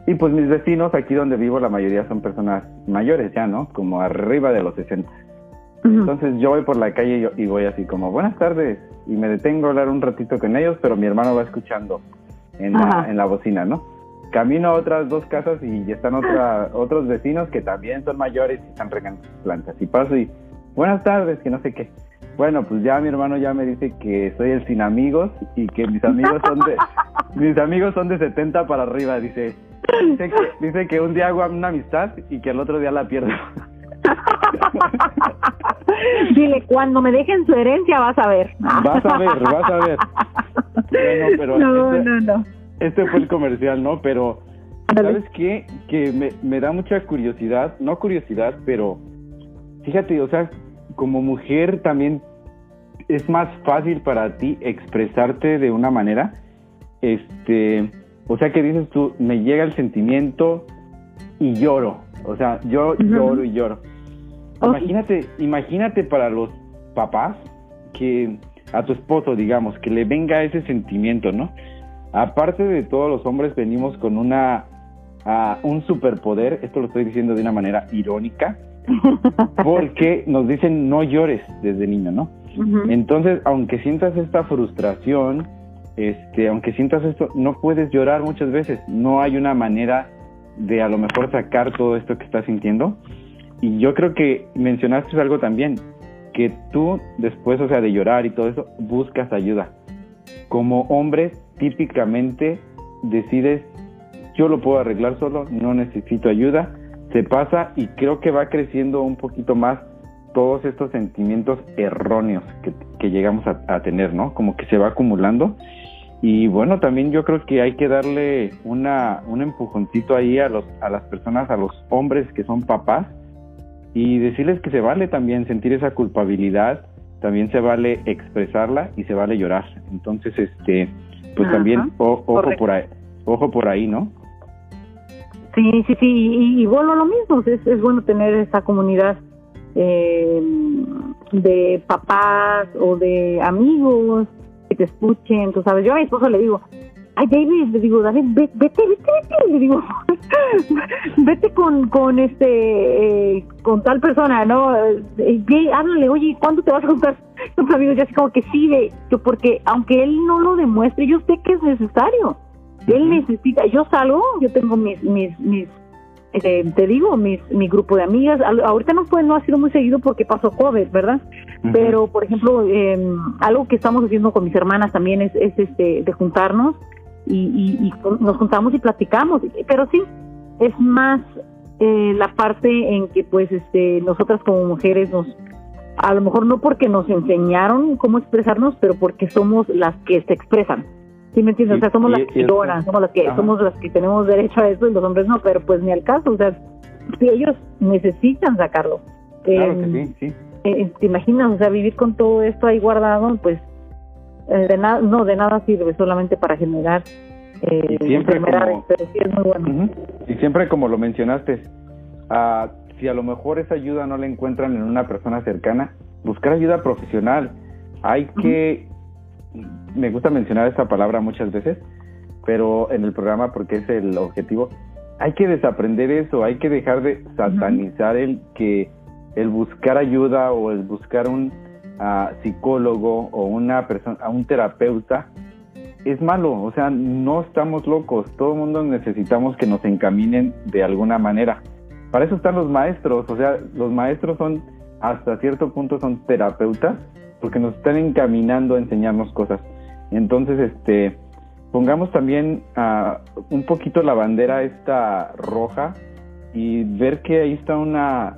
Y pues mis vecinos aquí donde vivo, la mayoría son personas mayores ya, ¿no? Como arriba de los 60. Entonces yo voy por la calle y, voy así como, buenas tardes, y me detengo a hablar un ratito con ellos, pero mi hermano va escuchando en, la, en la bocina, ¿no? Camino a otras dos casas y están otra, *laughs* otros vecinos que también son mayores y están regando plantas. Y paso y buenas tardes, que no sé qué. Bueno, pues ya mi hermano ya me dice que soy el sin amigos y que mis amigos son de *laughs* mis amigos son de 70 para arriba, dice. Dice que, un día hago una amistad y que el otro día la pierdo. *laughs* Dile, cuando me dejen su herencia vas a ver. Vas a ver, vas a ver. pero no, este, no, no. Este fue el comercial, ¿no? Pero, ¿sabes qué? Que me, me da mucha curiosidad, no curiosidad, pero fíjate, o sea, como mujer también es más fácil para ti expresarte de una manera, este, o sea que dices tú, me llega el sentimiento y lloro, o sea, yo lloro y lloro. Imagínate, imagínate para los papás que a tu esposo, digamos, que le venga ese sentimiento, ¿no? Aparte de todos los hombres venimos con una un superpoder, esto lo estoy diciendo de una manera irónica, porque nos dicen no llores desde niño, ¿no? Entonces, aunque sientas esta frustración, este, aunque sientas esto, no puedes llorar muchas veces. No hay una manera de a lo mejor sacar todo esto que estás sintiendo. Y yo creo que mencionaste algo también, que tú después, o sea, de llorar y todo eso, buscas ayuda. Como hombre, típicamente decides, yo lo puedo arreglar solo, no necesito ayuda se pasa y creo que va creciendo un poquito más todos estos sentimientos erróneos que, que llegamos a, a, tener, ¿no? Como que se va acumulando. Y bueno, también yo creo que hay que darle una, un empujoncito ahí a, los, a las personas, a los hombres que son papás, y decirles que se vale también sentir esa culpabilidad, también se vale expresarla y se vale llorar. Entonces, este, pues también ojo por ahí, ojo por ahí, ¿no? Sí, sí, sí, y, y bueno, lo mismo, es, es bueno tener esa comunidad eh, de papás o de amigos que te escuchen, tú sabes, yo a mi esposo le digo, ay David, le digo, David, vete, vete, vete, le digo, *laughs* vete con, con este, eh, con tal persona, ¿no? Eh, háblale, oye, ¿cuándo te vas a juntar con amigos? Y así como que sí, de, yo, porque aunque él no lo demuestre, yo sé que es necesario. Él necesita, yo salgo, yo tengo mis, mis, mis eh, te digo, mis, mi grupo de amigas, ahorita no fue, no ha sido muy seguido porque pasó COVID, ¿verdad? Pero, por ejemplo, eh, algo que estamos haciendo con mis hermanas también es, es este, de juntarnos y, y, nos juntamos y platicamos, pero sí, es más eh, la parte en que pues este nosotras como mujeres nos a lo mejor no porque nos enseñaron cómo expresarnos pero porque somos las que se expresan ¿sí me entiendes? o sea somos las que lloran somos las que somos las que tenemos derecho a eso y los hombres no pero pues ni al caso o sea si ellos necesitan sacarlo claro que em, sí, sí. Eh, te imaginas o sea vivir con todo esto ahí guardado pues eh, de nada no de nada sirve solamente para generar eh, y siempre como, pero sí es muy bueno. y siempre como lo mencionaste uh, si a lo mejor esa ayuda no la encuentran en una persona cercana buscar ayuda profesional hay que me gusta mencionar esta palabra muchas veces pero en el programa porque es el objetivo hay que desaprender eso hay que dejar de satanizar el que el buscar ayuda o el buscar un a psicólogo o una persona, a un terapeuta, es malo, o sea, no estamos locos, todo el mundo necesitamos que nos encaminen de alguna manera. Para eso están los maestros, o sea, los maestros son, hasta cierto punto, son terapeutas, porque nos están encaminando a enseñarnos cosas. Entonces, este, pongamos también uh, un poquito la bandera esta roja y ver que ahí está una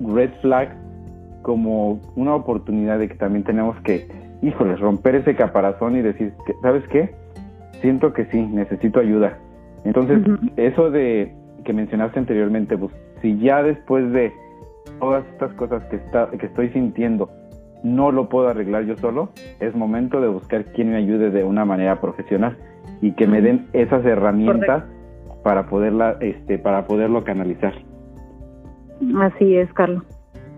red flag como una oportunidad de que también tenemos que, híjoles, romper ese caparazón y decir, ¿sabes qué? Siento que sí, necesito ayuda. Entonces, eso de que mencionaste anteriormente, pues, si ya después de todas estas cosas que, está, que estoy sintiendo, no lo puedo arreglar yo solo, es momento de buscar quien me ayude de una manera profesional y que me den esas herramientas para poderla, este, para poderlo canalizar. Así es, Carlos.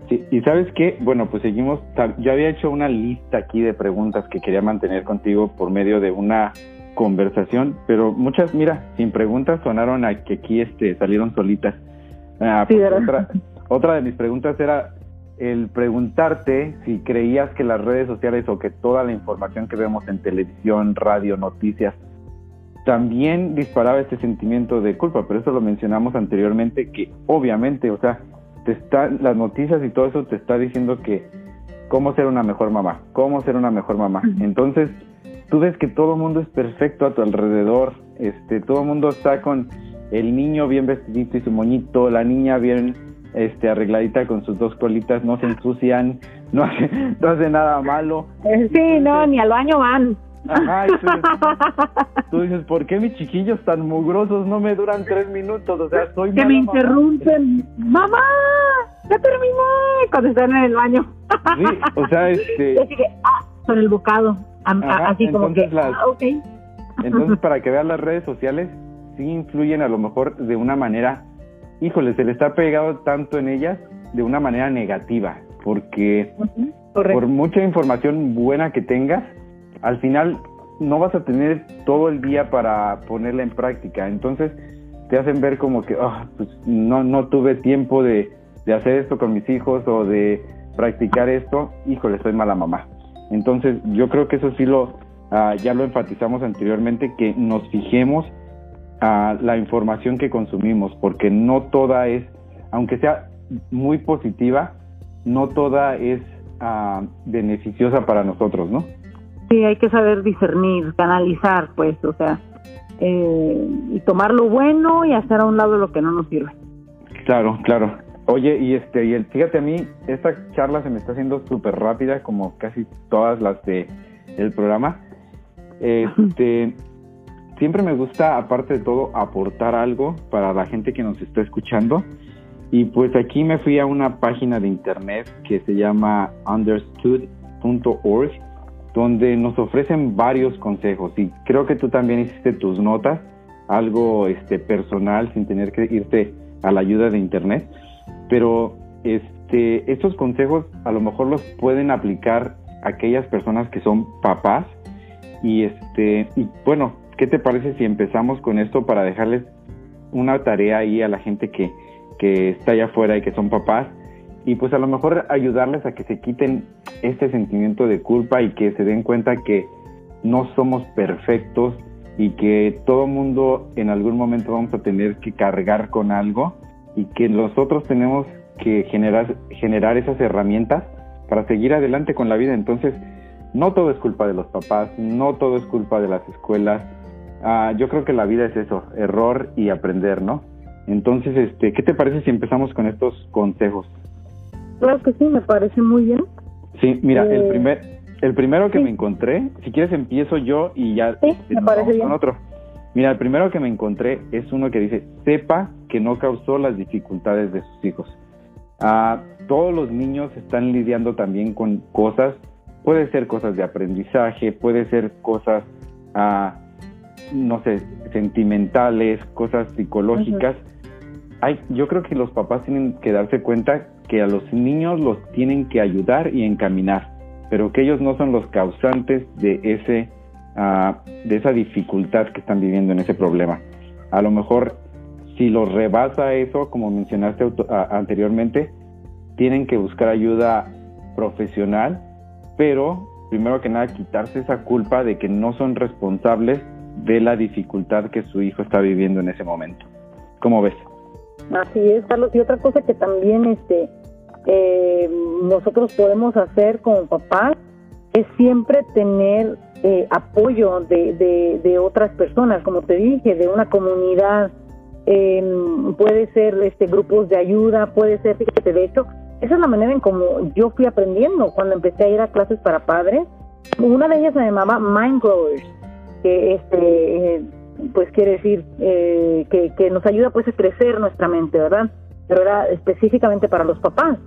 Sí, y sabes qué, bueno, pues seguimos, yo había hecho una lista aquí de preguntas que quería mantener contigo por medio de una conversación, pero muchas, mira, sin preguntas sonaron a que aquí este, salieron solitas. Ah, pues otra, otra de mis preguntas era el preguntarte si creías que las redes sociales o que toda la información que vemos en televisión, radio, noticias, también disparaba este sentimiento de culpa, pero eso lo mencionamos anteriormente, que obviamente, o sea, te está, las noticias y todo eso te está diciendo que cómo ser una mejor mamá, cómo ser una mejor mamá. Entonces, tú ves que todo el mundo es perfecto a tu alrededor, este, todo el mundo está con el niño bien vestidito y su moñito, la niña bien este arregladita con sus dos colitas, no se ensucian, no hace, no hace nada malo. Eh, sí, no, ni al baño van. Ajá, *laughs* tú dices, ¿por qué mis chiquillos tan mugrosos no me duran tres minutos? O sea, soy Que me interrumpen. ¡Mamá! ¡Ya terminé! Cuando están en el baño. Sí, o sea, *laughs* este... Así que, ah, son el bocado. así como que, las, ah, okay. Entonces, *laughs* para que vean las redes sociales, sí influyen a lo mejor de una manera, híjole, se le está pegado tanto en ellas de una manera negativa, porque por mucha información buena que tengas, al final no vas a tener todo el día para ponerla en práctica. Entonces te hacen ver como que ah, pues no, no tuve tiempo de, hacer esto con mis hijos o de practicar esto. Híjole, soy mala mamá. Entonces yo creo que eso sí lo, ah, ya lo enfatizamos anteriormente, que nos fijemos a la información que consumimos, porque no toda es, aunque sea muy positiva, no toda es ah, beneficiosa para nosotros, ¿no? Sí, hay que saber discernir, canalizar, pues, o sea, eh, y tomar lo bueno y hacer a un lado lo que no nos sirve. Claro, claro. Oye, y este, y el, fíjate a mí, esta charla se me está haciendo súper rápida, como casi todas las de el programa. *laughs* Este, siempre me gusta, aparte de todo, aportar algo para la gente que nos está escuchando. Y pues aquí me fui a una página de internet que se llama understood.org, donde nos ofrecen varios consejos. Y creo que tú también hiciste tus notas, algo este, personal, sin tener que irte a la ayuda de internet. Pero este, estos consejos a lo mejor los pueden aplicar aquellas personas que son papás. Y este, y bueno, ¿qué te parece si empezamos con esto para dejarles una tarea ahí a la gente que, que está allá afuera y que son papás? Y pues a lo mejor ayudarles a que se quiten este sentimiento de culpa y que se den cuenta que no somos perfectos y que todo mundo en algún momento vamos a tener que cargar con algo y que nosotros tenemos que generar, generar esas herramientas para seguir adelante con la vida. Entonces, no todo es culpa de los papás, no todo es culpa de las escuelas. Ah, yo creo que la vida es eso, error y aprender, ¿no? Entonces, este, ¿qué te parece si empezamos con estos consejos? Claro que sí, me parece muy bien. Sí, mira, el eh, primer, el primero que me encontré, si quieres empiezo yo y ya sí, me parece bien. con otro. Mira, el primero que me encontré es uno que dice, sepa que no causó las dificultades de sus hijos. Ah, todos los niños están lidiando también con cosas, puede ser cosas de aprendizaje, puede ser cosas, ah, no sé, sentimentales, cosas psicológicas. Hay, yo creo que los papás tienen que darse cuenta que a los niños los tienen que ayudar y encaminar, pero que ellos no son los causantes de ese de esa dificultad que están viviendo en ese problema. A lo mejor si los rebasa eso, como mencionaste anteriormente, tienen que buscar ayuda profesional, pero primero que nada quitarse esa culpa de que no son responsables de la dificultad que su hijo está viviendo en ese momento. ¿Cómo ves? Así es, Carlos. Y otra cosa que también este, eh, nosotros podemos hacer como papás es siempre tener eh, apoyo de, otras personas, como te dije, de una comunidad, em, puede ser este grupos de ayuda, puede ser, fíjate, de hecho, esa es la manera en como yo fui aprendiendo cuando empecé a ir a clases para padres. Una de ellas se llamaba Mind Growers, que este, pues quiere decir eh, que, que nos ayuda pues a crecer nuestra mente, ¿verdad? Pero era específicamente para los papás.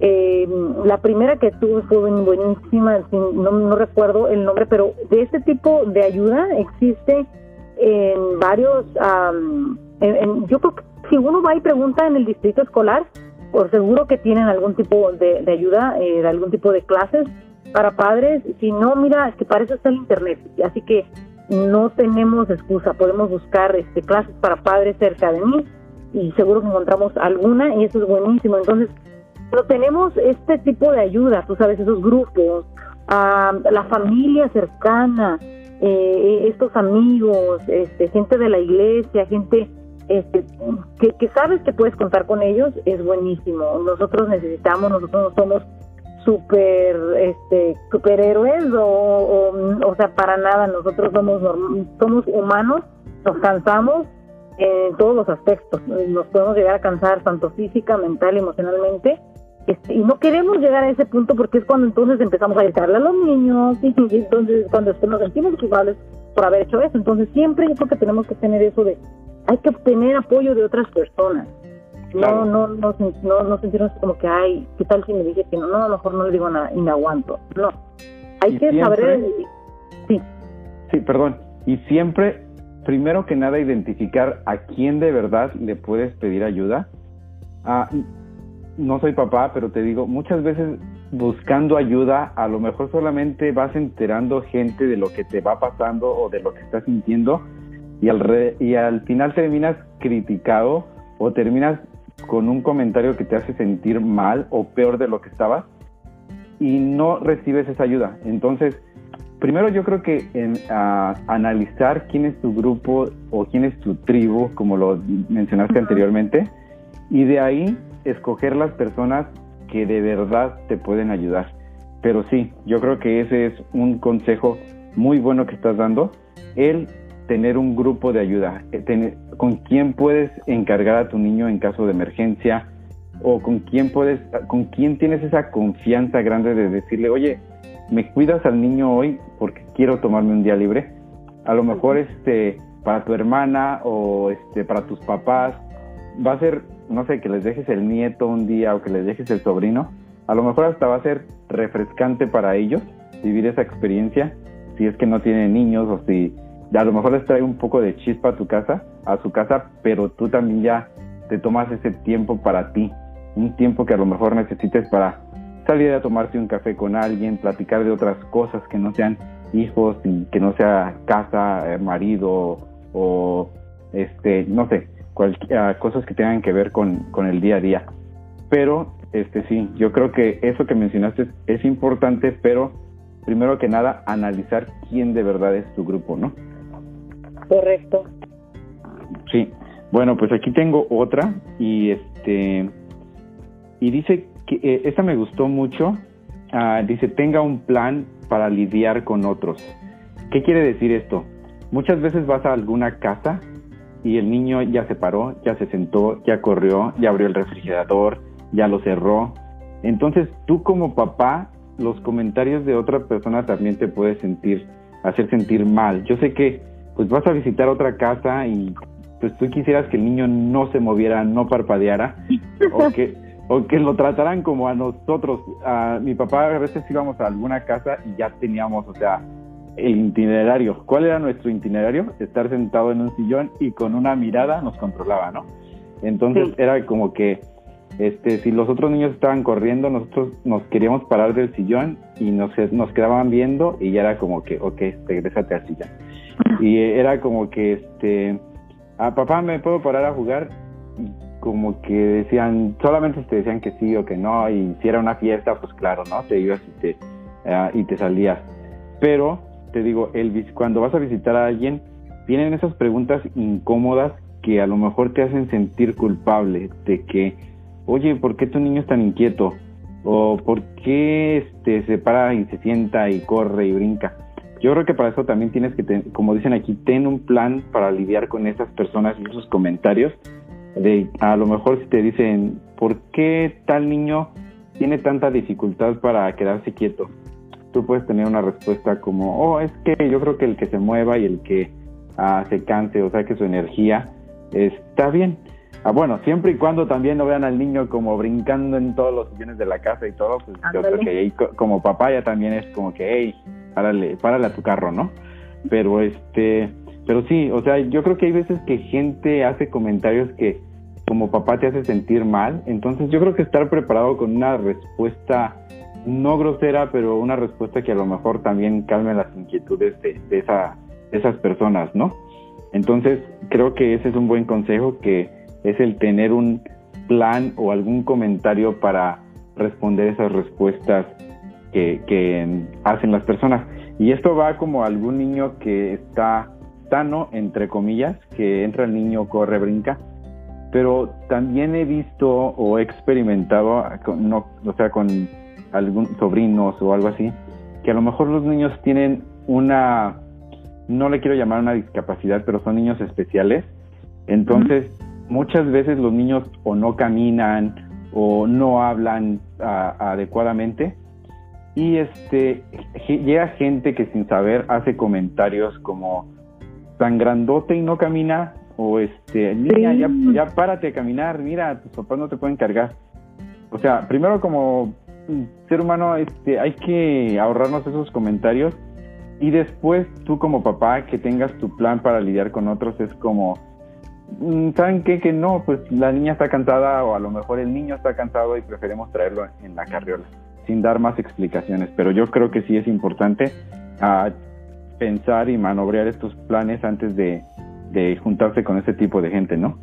Eh, la primera que tuve fue buenísima, no, no recuerdo el nombre, pero de este tipo de ayuda existe en varios, yo creo que si uno va y pregunta en el distrito escolar, por seguro que tienen algún tipo de, ayuda, eh, de algún tipo de clases para padres. Si no, mira, es que para eso está el internet. Así que no tenemos excusa, podemos buscar este, clases para padres cerca de mí y seguro que encontramos alguna y eso es buenísimo. Entonces, pero tenemos este tipo de ayuda, tú sabes, esos grupos, la familia cercana, eh, estos amigos, este, gente de la iglesia, gente este, que, que, sabes que puedes contar con ellos, es buenísimo. Nosotros necesitamos, nosotros no somos super este superhéroes o, o, o sea para nada nosotros somos somos humanos nos cansamos en todos los aspectos nos podemos llegar a cansar tanto física mental emocionalmente este, y no queremos llegar a ese punto porque es cuando entonces empezamos a gritarle a los niños *laughs* y, entonces cuando nos sentimos culpables por haber hecho eso. Entonces siempre yo creo que tenemos que tener eso de, hay que obtener apoyo de otras personas. No, no, no, no, no sentirnos como que, ay, ¿qué tal si me dice que no? No, a lo mejor no le digo nada y me aguanto. No. Hay que saber. Sí. Sí, perdón. Y siempre, primero que nada, identificar a quién de verdad le puedes pedir ayuda. Ah, no soy papá, pero te digo, muchas veces buscando ayuda, a lo mejor solamente vas enterando gente de lo que te va pasando o de lo que estás sintiendo y al, y al final terminas criticado o terminas con un comentario que te hace sentir mal o peor de lo que estabas y no recibes esa ayuda. Entonces, primero yo creo que en analizar quién es tu grupo o quién es tu tribu, como lo mencionaste anteriormente, y de ahí escoger las personas que de verdad te pueden ayudar. Pero sí, yo creo que ese es un consejo muy bueno que estás dando, el tener un grupo de ayuda, eh, tener, con quién puedes encargar a tu niño en caso de emergencia, o con quién puedes, con quién tienes esa confianza grande de decirle, oye, me cuidas al niño hoy porque quiero tomarme un día libre. A lo mejor este para tu hermana o este para tus papás va a ser, no sé, que les dejes el nieto un día o que les dejes el sobrino. A lo mejor hasta va a ser refrescante para ellos vivir esa experiencia si es que no tienen niños o si a lo mejor les trae un poco de chispa a tu casa, a su casa, pero tú también ya te tomas ese tiempo para ti, un tiempo que a lo mejor necesites para salir a tomarse un café con alguien, platicar de otras cosas que no sean hijos y que no sea casa, eh, marido o este, no sé, cualquier, cosas que tengan que ver con, con el día a día. Pero este sí, yo creo que eso que mencionaste es importante, pero primero que nada analizar quién de verdad es tu grupo, ¿no? Correcto. Sí. Bueno, pues aquí tengo otra y este y dice que eh, esta me gustó mucho. Ah, dice tenga un plan para lidiar con otros. ¿Qué quiere decir esto? Muchas veces vas a alguna casa y el niño ya se paró, ya se sentó, ya corrió, ya abrió el refrigerador, ya lo cerró. Entonces tú como papá, los comentarios de otra persona también te puede sentir, hacer sentir mal. Yo sé que pues vas a visitar otra casa y pues tú quisieras que el niño no se moviera, no parpadeara, o que, o que lo trataran como a nosotros. A mi papá a veces íbamos a alguna casa y ya teníamos, o sea, el itinerario. ¿Cuál era nuestro itinerario? Estar sentado en un sillón y con una mirada nos controlaba, ¿no? Entonces era como que este, si los otros niños estaban corriendo, nosotros nos queríamos parar del sillón y nos, nos quedaban viendo y ya era como que, ok, regrésate al sillón. Y era como que, este, a papá, ¿me puedo parar a jugar? Y como que decían, solamente te decían que sí o que no, y si era una fiesta, pues claro, ¿no? Te ibas y te, uh, y te salías. Pero, te digo, el, cuando vas a visitar a alguien, vienen esas preguntas incómodas que a lo mejor te hacen sentir culpable de que, oye, ¿por qué tu niño es tan inquieto? O ¿por qué este, se para y se sienta y corre y brinca? Yo creo que para eso también tienes que, como dicen aquí, ten un plan para lidiar con esas personas y esos comentarios. De, a lo mejor si te dicen, ¿por qué tal niño tiene tanta dificultad para quedarse quieto? Tú puedes tener una respuesta como, oh, es que yo creo que el que se mueva y el que ah, se canse, o sea, que su energía está bien. Ah, bueno, siempre y cuando también no vean al niño como brincando en todos los sillones de la casa y todo, pues yo creo que ahí como papá ya también es como que, hey, párale, párale a tu carro, ¿no? Pero este, pero sí, o sea, yo creo que hay veces que gente hace comentarios que como papá te hace sentir mal, entonces yo creo que estar preparado con una respuesta no grosera, pero una respuesta que a lo mejor también calme las inquietudes de, de, esa, de esas personas, ¿no? Entonces, creo que ese es un buen consejo, que es el tener un plan o algún comentario para responder esas respuestas que, hacen las personas. Y esto va como algún niño que está sano, entre comillas, que entra el niño, corre, brinca, pero también he visto o he experimentado, no, o sea, con algún sobrinos o algo así, que a lo mejor los niños tienen una, no le quiero llamar una discapacidad, pero son niños especiales. Entonces, muchas veces los niños o no caminan o no hablan adecuadamente y este llega gente que sin saber hace comentarios como tan grandote y no camina o este niña ya, ya párate de caminar mira tus papás no te pueden cargar o sea primero como ser humano este hay que ahorrarnos esos comentarios. Y después tú como papá que tengas tu plan para lidiar con otros es como mm, ¿saben qué? Que no, pues la niña está cansada o a lo mejor el niño está cansado y preferimos traerlo en la carriola sin dar más explicaciones, pero yo creo que sí es importante ah, pensar y manobrear estos planes antes de, juntarse con ese tipo de gente, ¿no?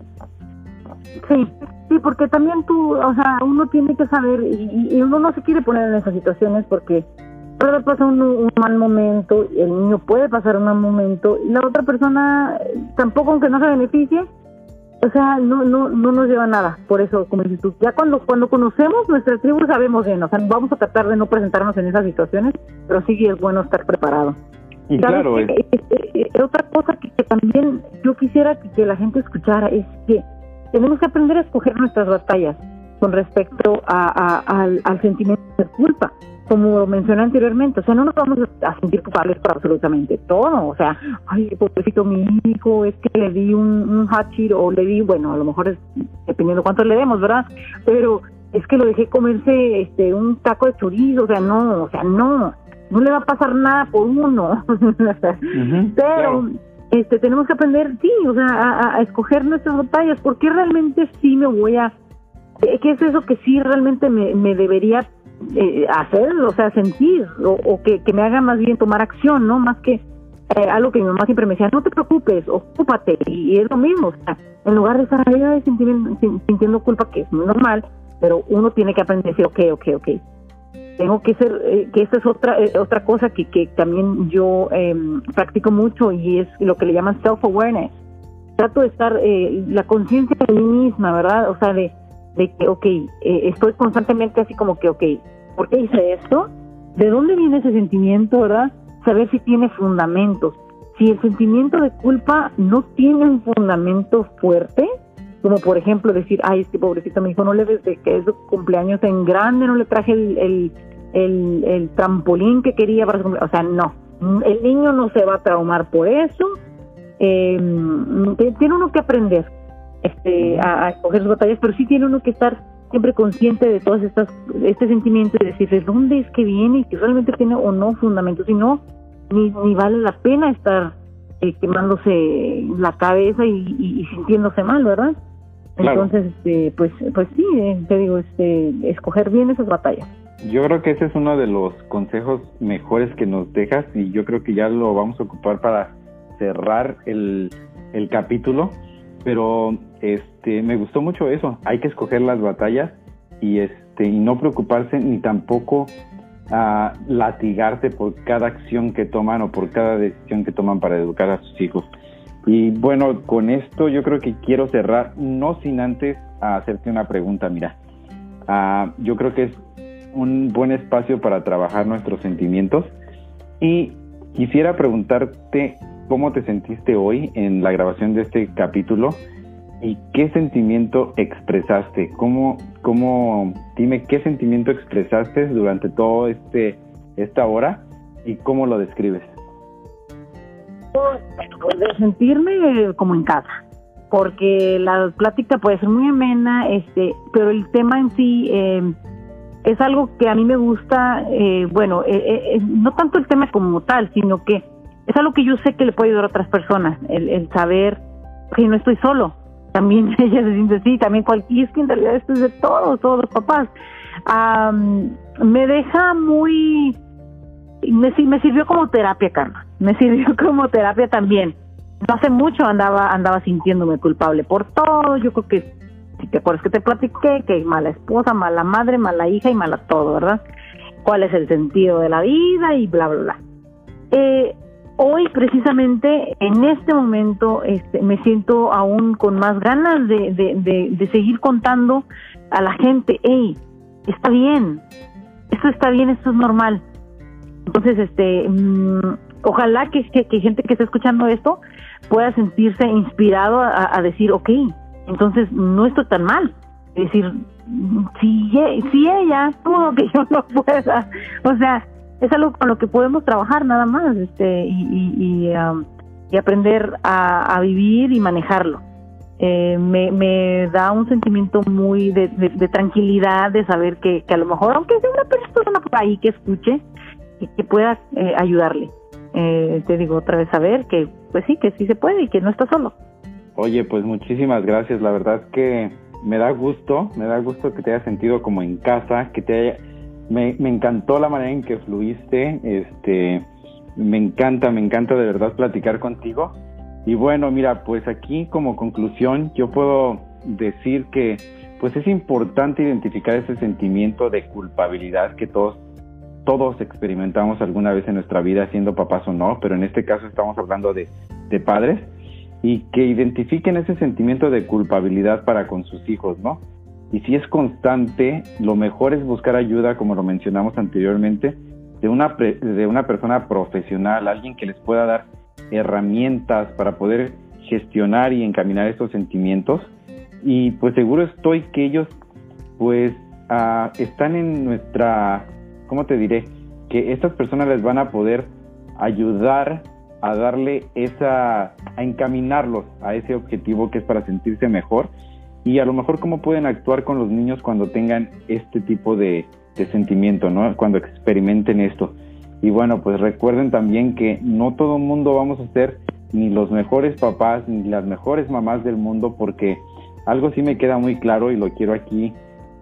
Sí, sí, porque también tú, o sea, uno tiene que saber y, uno no se quiere poner en esas situaciones porque puede pasar un, un, mal momento, el niño puede pasar un mal momento y la otra persona tampoco, aunque no se beneficie, o sea, no, no, no nos lleva nada. Por eso, como dices tú, ya cuando, cuando conocemos nuestra tribu sabemos bien, o sea, vamos a tratar de no presentarnos en esas situaciones, pero sí es bueno estar preparado. Y claro, es... otra cosa que, también yo quisiera que, la gente escuchara es que tenemos que aprender a escoger nuestras batallas. con respecto al, sentimiento de culpa como mencioné anteriormente, o sea, no nos vamos a sentir culpables por absolutamente todo, o sea, ay, pobrecito mi hijo, es que le di un, un hachir o le di, bueno, a lo mejor es dependiendo cuánto le demos, ¿verdad? Pero es que lo dejé comerse este un taco de chorizo, o sea, no, o sea, no, no le va a pasar nada por uno, *laughs* pero este tenemos que aprender, sí, o sea, a, escoger nuestras batallas, porque realmente sí me voy a, ¿qué es eso que sí realmente me, me debería eh, hacer, o sea, sentir, o, que, me haga más bien tomar acción, ¿no? Más que eh, algo que mi mamá siempre me decía, no te preocupes, ocúpate, y, es lo mismo, o sea, en lugar de estar ahí sintiendo, sintiendo culpa, que es muy normal, pero uno tiene que aprender a decir, ok, ok, ok, tengo que ser, eh, que esta es otra otra cosa que, que también yo em, practico mucho y es lo que le llaman self-awareness. Trato de estar, la conciencia de mí misma, ¿verdad? O sea, de, de que, ok, eh, estoy constantemente así como que, ok, ¿por qué hice esto? ¿De dónde viene ese sentimiento, verdad? Saber si tiene fundamentos. Si el sentimiento de culpa no tiene un fundamento fuerte, como por ejemplo decir, ay, este pobrecito mi hijo no le desde que es su cumpleaños en grande, no le traje el, el, el, trampolín que quería para su cumpleaños. O sea, no, el niño no se va a traumar por eso. Eh, tiene uno que aprender este, a, escoger sus batallas, pero sí tiene uno que estar siempre consciente de todas estas, este sentimiento y decir de dónde es que viene y si realmente tiene o no fundamento, si no, ni, ni vale la pena estar eh, quemándose la cabeza y, sintiéndose mal, ¿verdad? Entonces, este, pues, pues sí, eh, te digo, este, escoger bien esas batallas. Yo creo que ese es uno de los consejos mejores que nos dejas y yo creo que ya lo vamos a ocupar para cerrar el, el capítulo pero este me gustó mucho eso. Hay que escoger las batallas y este y no preocuparse ni tampoco a latigarte por cada acción que toman o por cada decisión que toman para educar a sus hijos. Y bueno con esto yo creo que quiero cerrar no sin antes hacerte una pregunta. Mira ah, yo creo que es un buen espacio para trabajar nuestros sentimientos. Y quisiera preguntarte cómo te sentiste hoy en la grabación de este capítulo y qué sentimiento expresaste. ¿Cómo, cómo, dime qué sentimiento expresaste durante todo este esta hora y cómo lo describes? Pues de sentirme como en casa, porque la plática puede ser muy amena, este, pero el tema en sí eh, es algo que a mí me gusta, eh, bueno, eh, no tanto el tema como tal, sino que es algo que yo sé que le puede ayudar a otras personas, el, saber que no estoy solo. También *laughs* ella se siente así, también cualquier, es que en realidad esto es de todos, todos los papás. me deja muy, me, me sirvió como terapia, Carla, me *laughs* sirvió como terapia también. Hace mucho andaba andaba sintiéndome culpable por todo, yo creo que si te acuerdas que te platiqué, que mala esposa, mala madre, mala hija y mala todo, ¿verdad? ¿Cuál es el sentido de la vida y bla, bla, bla? Eh, hoy precisamente en este momento este, me siento aún con más ganas de, de, seguir contando a la gente, hey, está bien, esto está bien, esto es normal. Entonces, este, mm, ojalá que, que, gente que esté escuchando esto pueda sentirse inspirado a, decir, ok, entonces no estoy tan mal. Es decir, si, si ella, todo que yo no pueda, o sea, es algo con lo que podemos trabajar nada más este y, y, um, aprender a, vivir y manejarlo. Eh, me, me da un sentimiento muy de, tranquilidad de saber que, que, a lo mejor, aunque sea una persona por ahí que escuche, que, que pueda eh, ayudarle. Eh, te digo otra vez, saber que, pues sí, que sí se puede y que no está solo. Oye, pues muchísimas gracias. La verdad que me da gusto, me da gusto que te hayas sentido como en casa, que te haya me, encantó la manera en que fluiste, este, me encanta, me encanta de verdad platicar contigo. Y bueno, mira, pues aquí como conclusión yo puedo decir que pues es importante identificar ese sentimiento de culpabilidad que todos todos experimentamos alguna vez en nuestra vida siendo papás o no, pero en este caso estamos hablando de, de padres y que identifiquen ese sentimiento de culpabilidad para con sus hijos, ¿no? Y si es constante, lo mejor es buscar ayuda, como lo mencionamos anteriormente, de una, de una persona profesional, alguien que les pueda dar herramientas para poder gestionar y encaminar estos sentimientos. Y pues seguro estoy que ellos pues ah, están en nuestra, ¿cómo te diré? Que estas personas les van a poder ayudar a darle esa, a encaminarlos a ese objetivo que es para sentirse mejor y a lo mejor cómo pueden actuar con los niños cuando tengan este tipo de, de sentimiento, ¿no? Cuando experimenten esto. Y bueno, pues recuerden también que no todo el mundo vamos a ser ni los mejores papás ni las mejores mamás del mundo porque algo sí me queda muy claro y lo quiero aquí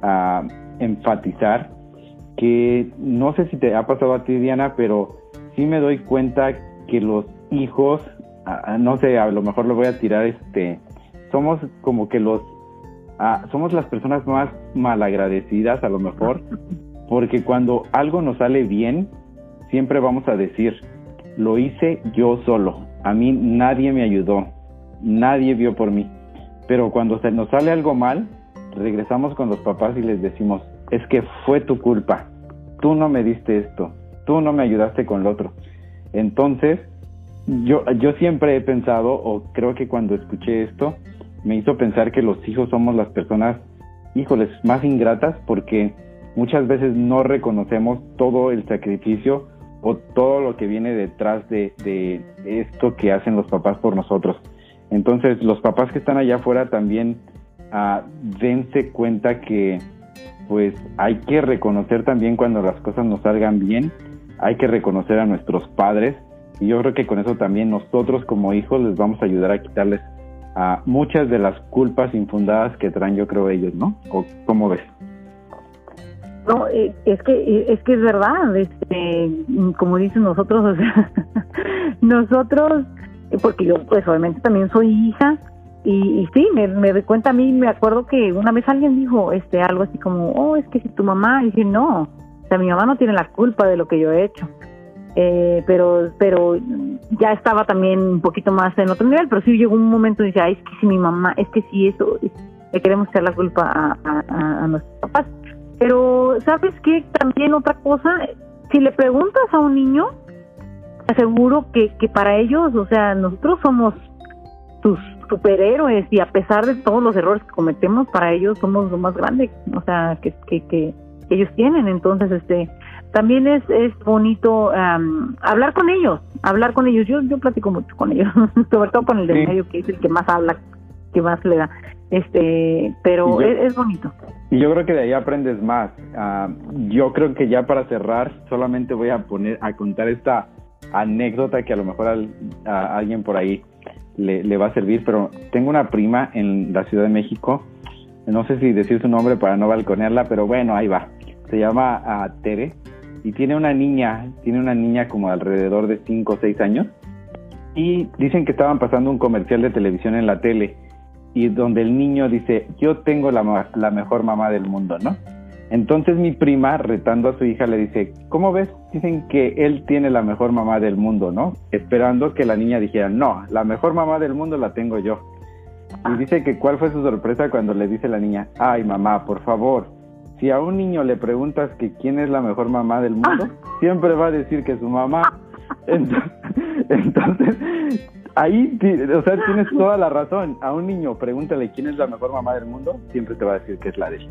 uh, enfatizar, que no sé si te ha pasado a ti Diana, pero sí me doy cuenta que los hijos, uh, no sé, a lo mejor lo voy a tirar, este, somos como que los, uh, somos las personas más malagradecidas a lo mejor, porque cuando algo nos sale bien, siempre vamos a decir, lo hice yo solo, a mí nadie me ayudó, nadie vio por mí. Pero cuando se nos sale algo mal, regresamos con los papás y les decimos, es que fue tu culpa, tú no me diste esto, tú no me ayudaste con lo otro. Entonces, yo, yo siempre he pensado, o creo que cuando escuché esto, me hizo pensar que los hijos somos las personas, híjoles, más ingratas porque muchas veces no reconocemos todo el sacrificio o todo lo que viene detrás de, esto que hacen los papás por nosotros. Entonces, los papás que están allá afuera también uh, dense cuenta que pues hay que reconocer también cuando las cosas nos salgan bien, hay que reconocer a nuestros padres y yo creo que con eso también nosotros como hijos les vamos a ayudar a quitarles a muchas de las culpas infundadas que traen yo creo ellos, ¿no? ¿O cómo ves? No, eh, es que eh, es que es verdad, este, como dicen nosotros, *laughs* o sea, nosotros, porque yo pues obviamente también soy hija y, y sí, me, me doy cuenta a mí, me acuerdo que una vez alguien dijo este algo así como, oh, es que si tu mamá, y dije, no, o sea, mi mamá no tiene la culpa de lo que yo he hecho. Eh, pero pero ya estaba también un poquito más en otro nivel, pero sí llegó un momento ay, es que si mi mamá, es que si eso, le queremos echar la culpa a, nuestros papás. Pero, ¿sabes qué? También otra cosa, si le preguntas a un niño, aseguro que, que para ellos, o sea, nosotros somos sus superhéroes y a pesar de todos los errores que cometemos, para ellos somos lo más grande, o sea, que, que ellos tienen. Entonces, este, también es, es bonito hablar con ellos, hablar con ellos. Yo, yo platico mucho con ellos, *laughs* sobre todo con el del medio, que es el que más habla, que más le da. Este, pero es bonito. Y yo creo que de ahí aprendes más. Ah, yo creo que ya para cerrar, solamente voy a poner, a contar esta anécdota que a lo mejor a, alguien por ahí le, va a servir, pero tengo una prima en la Ciudad de México, no sé si decir su nombre para no balconearla, pero bueno, ahí va. Se llama uh, Tere y tiene una niña, tiene una niña como alrededor de 5 o 6 años y dicen que estaban pasando un comercial de televisión en la tele y donde el niño dice, yo tengo la, la mejor mamá del mundo, ¿no? Entonces mi prima, retando a su hija, le dice, ¿cómo ves? Dicen que él tiene la mejor mamá del mundo, ¿no? Esperando que la niña dijera, no, la mejor mamá del mundo la tengo yo. Y dice que cuál fue su sorpresa cuando le dice la niña, ay mamá, por favor, si a un niño le preguntas que quién es la mejor mamá del mundo, siempre va a decir que su mamá. *laughs* entonces ahí, o sea, tienes toda la razón. A un niño, pregúntale quién es la mejor mamá del mundo, siempre te va a decir que es la de él.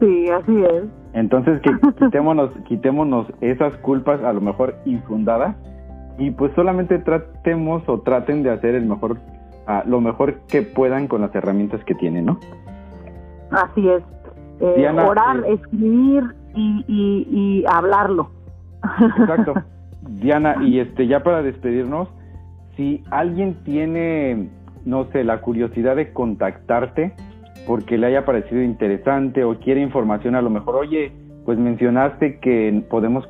Sí, así es. Entonces, que *laughs* quitémonos, quitémonos esas culpas a lo mejor infundadas y pues solamente tratemos o traten de hacer el mejor, uh, lo mejor que puedan con las herramientas que tienen, ¿no? Así es. Eh, orar, eh, escribir y, y, y hablarlo. Exacto. *laughs* Diana, y este ya para despedirnos, si alguien tiene, no sé, la curiosidad de contactarte porque le haya parecido interesante o quiere información, a lo mejor, oye, pues mencionaste que podemos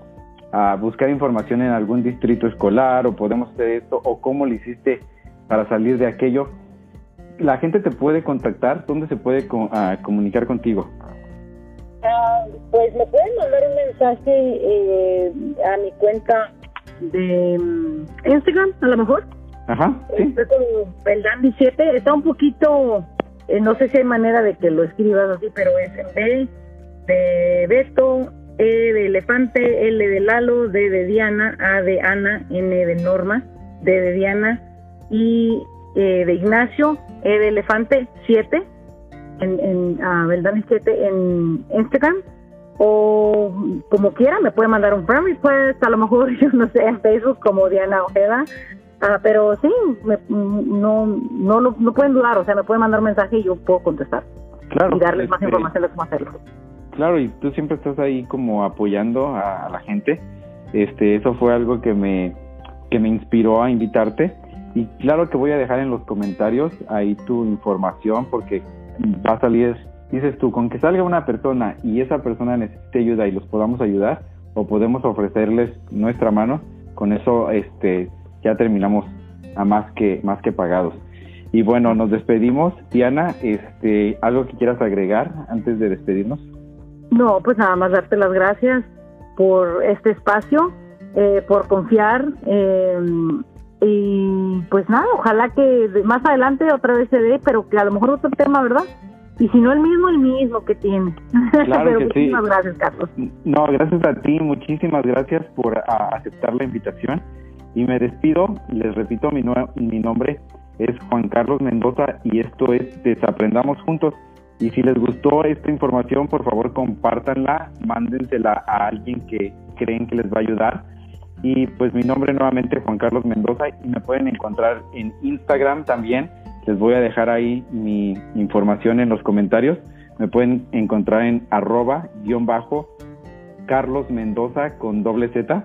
ah, buscar información en algún distrito escolar o podemos hacer esto o cómo lo hiciste para salir de aquello. La gente te puede contactar, ¿dónde se puede ah, comunicar contigo? Ah, pues me pueden mandar un mensaje eh, a mi cuenta de mm, Instagram, a lo mejor. Ajá, sí. Estoy con el Dandy 7. Está un poquito, eh, no sé si hay manera de que lo escribas así, pero es en B de Beto, E de Elefante, L de Lalo, D de Diana, A de Ana, N de Norma, D de Diana, y eh, de Ignacio, E de Elefante 7. En, en uh, 7 en Instagram o como quiera, me puede mandar un friend request, a lo mejor, *laughs* yo no sé, en Facebook como Diana Ojeda, uh, pero sí, no, no, no, pueden dudar, o sea, me pueden mandar un mensaje y yo puedo contestar claro, y darles más este, información de cómo hacerlo. Claro, y tú siempre estás ahí como apoyando a, a la gente. Este, eso fue algo que me, que me inspiró a invitarte. Y claro que voy a dejar en los comentarios ahí tu información porque va a salir, dices tú, con que salga una persona y esa persona necesite ayuda y los podamos ayudar o podemos ofrecerles nuestra mano, con eso este ya terminamos a más que más que pagados. Y bueno, nos despedimos. Diana, este, ¿algo que quieras agregar antes de despedirnos? No, pues nada más darte las gracias por este espacio, eh, por confiar. Eh, y pues nada, ojalá que más adelante otra vez se dé, pero que a lo mejor otro tema, ¿verdad? Y si no el mismo, el mismo que tiene. Claro *laughs* que muchísimas gracias, Carlos. No, gracias a ti, muchísimas gracias por aceptar la invitación. Y me despido, les repito, mi, mi nombre es Juan Carlos Mendoza y esto es Desaprendamos Juntos. Y si les gustó esta información, por favor compártanla, mándensela a alguien que creen que les va a ayudar y pues mi nombre nuevamente Juan Carlos Mendoza y me pueden encontrar en Instagram también. Les voy a dejar ahí mi información en los comentarios. Me pueden encontrar en arroba guion bajo Carlos Mendoza con doble Z.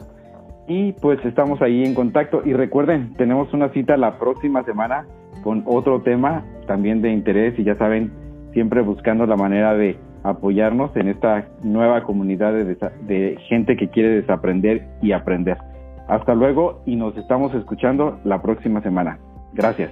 Y pues estamos ahí en contacto. Y recuerden, tenemos una cita la próxima semana con otro tema también de interés y ya saben, siempre buscando la manera de apoyarnos en esta nueva comunidad de, gente que quiere desaprender y aprender. Hasta luego y nos estamos escuchando la próxima semana. Gracias.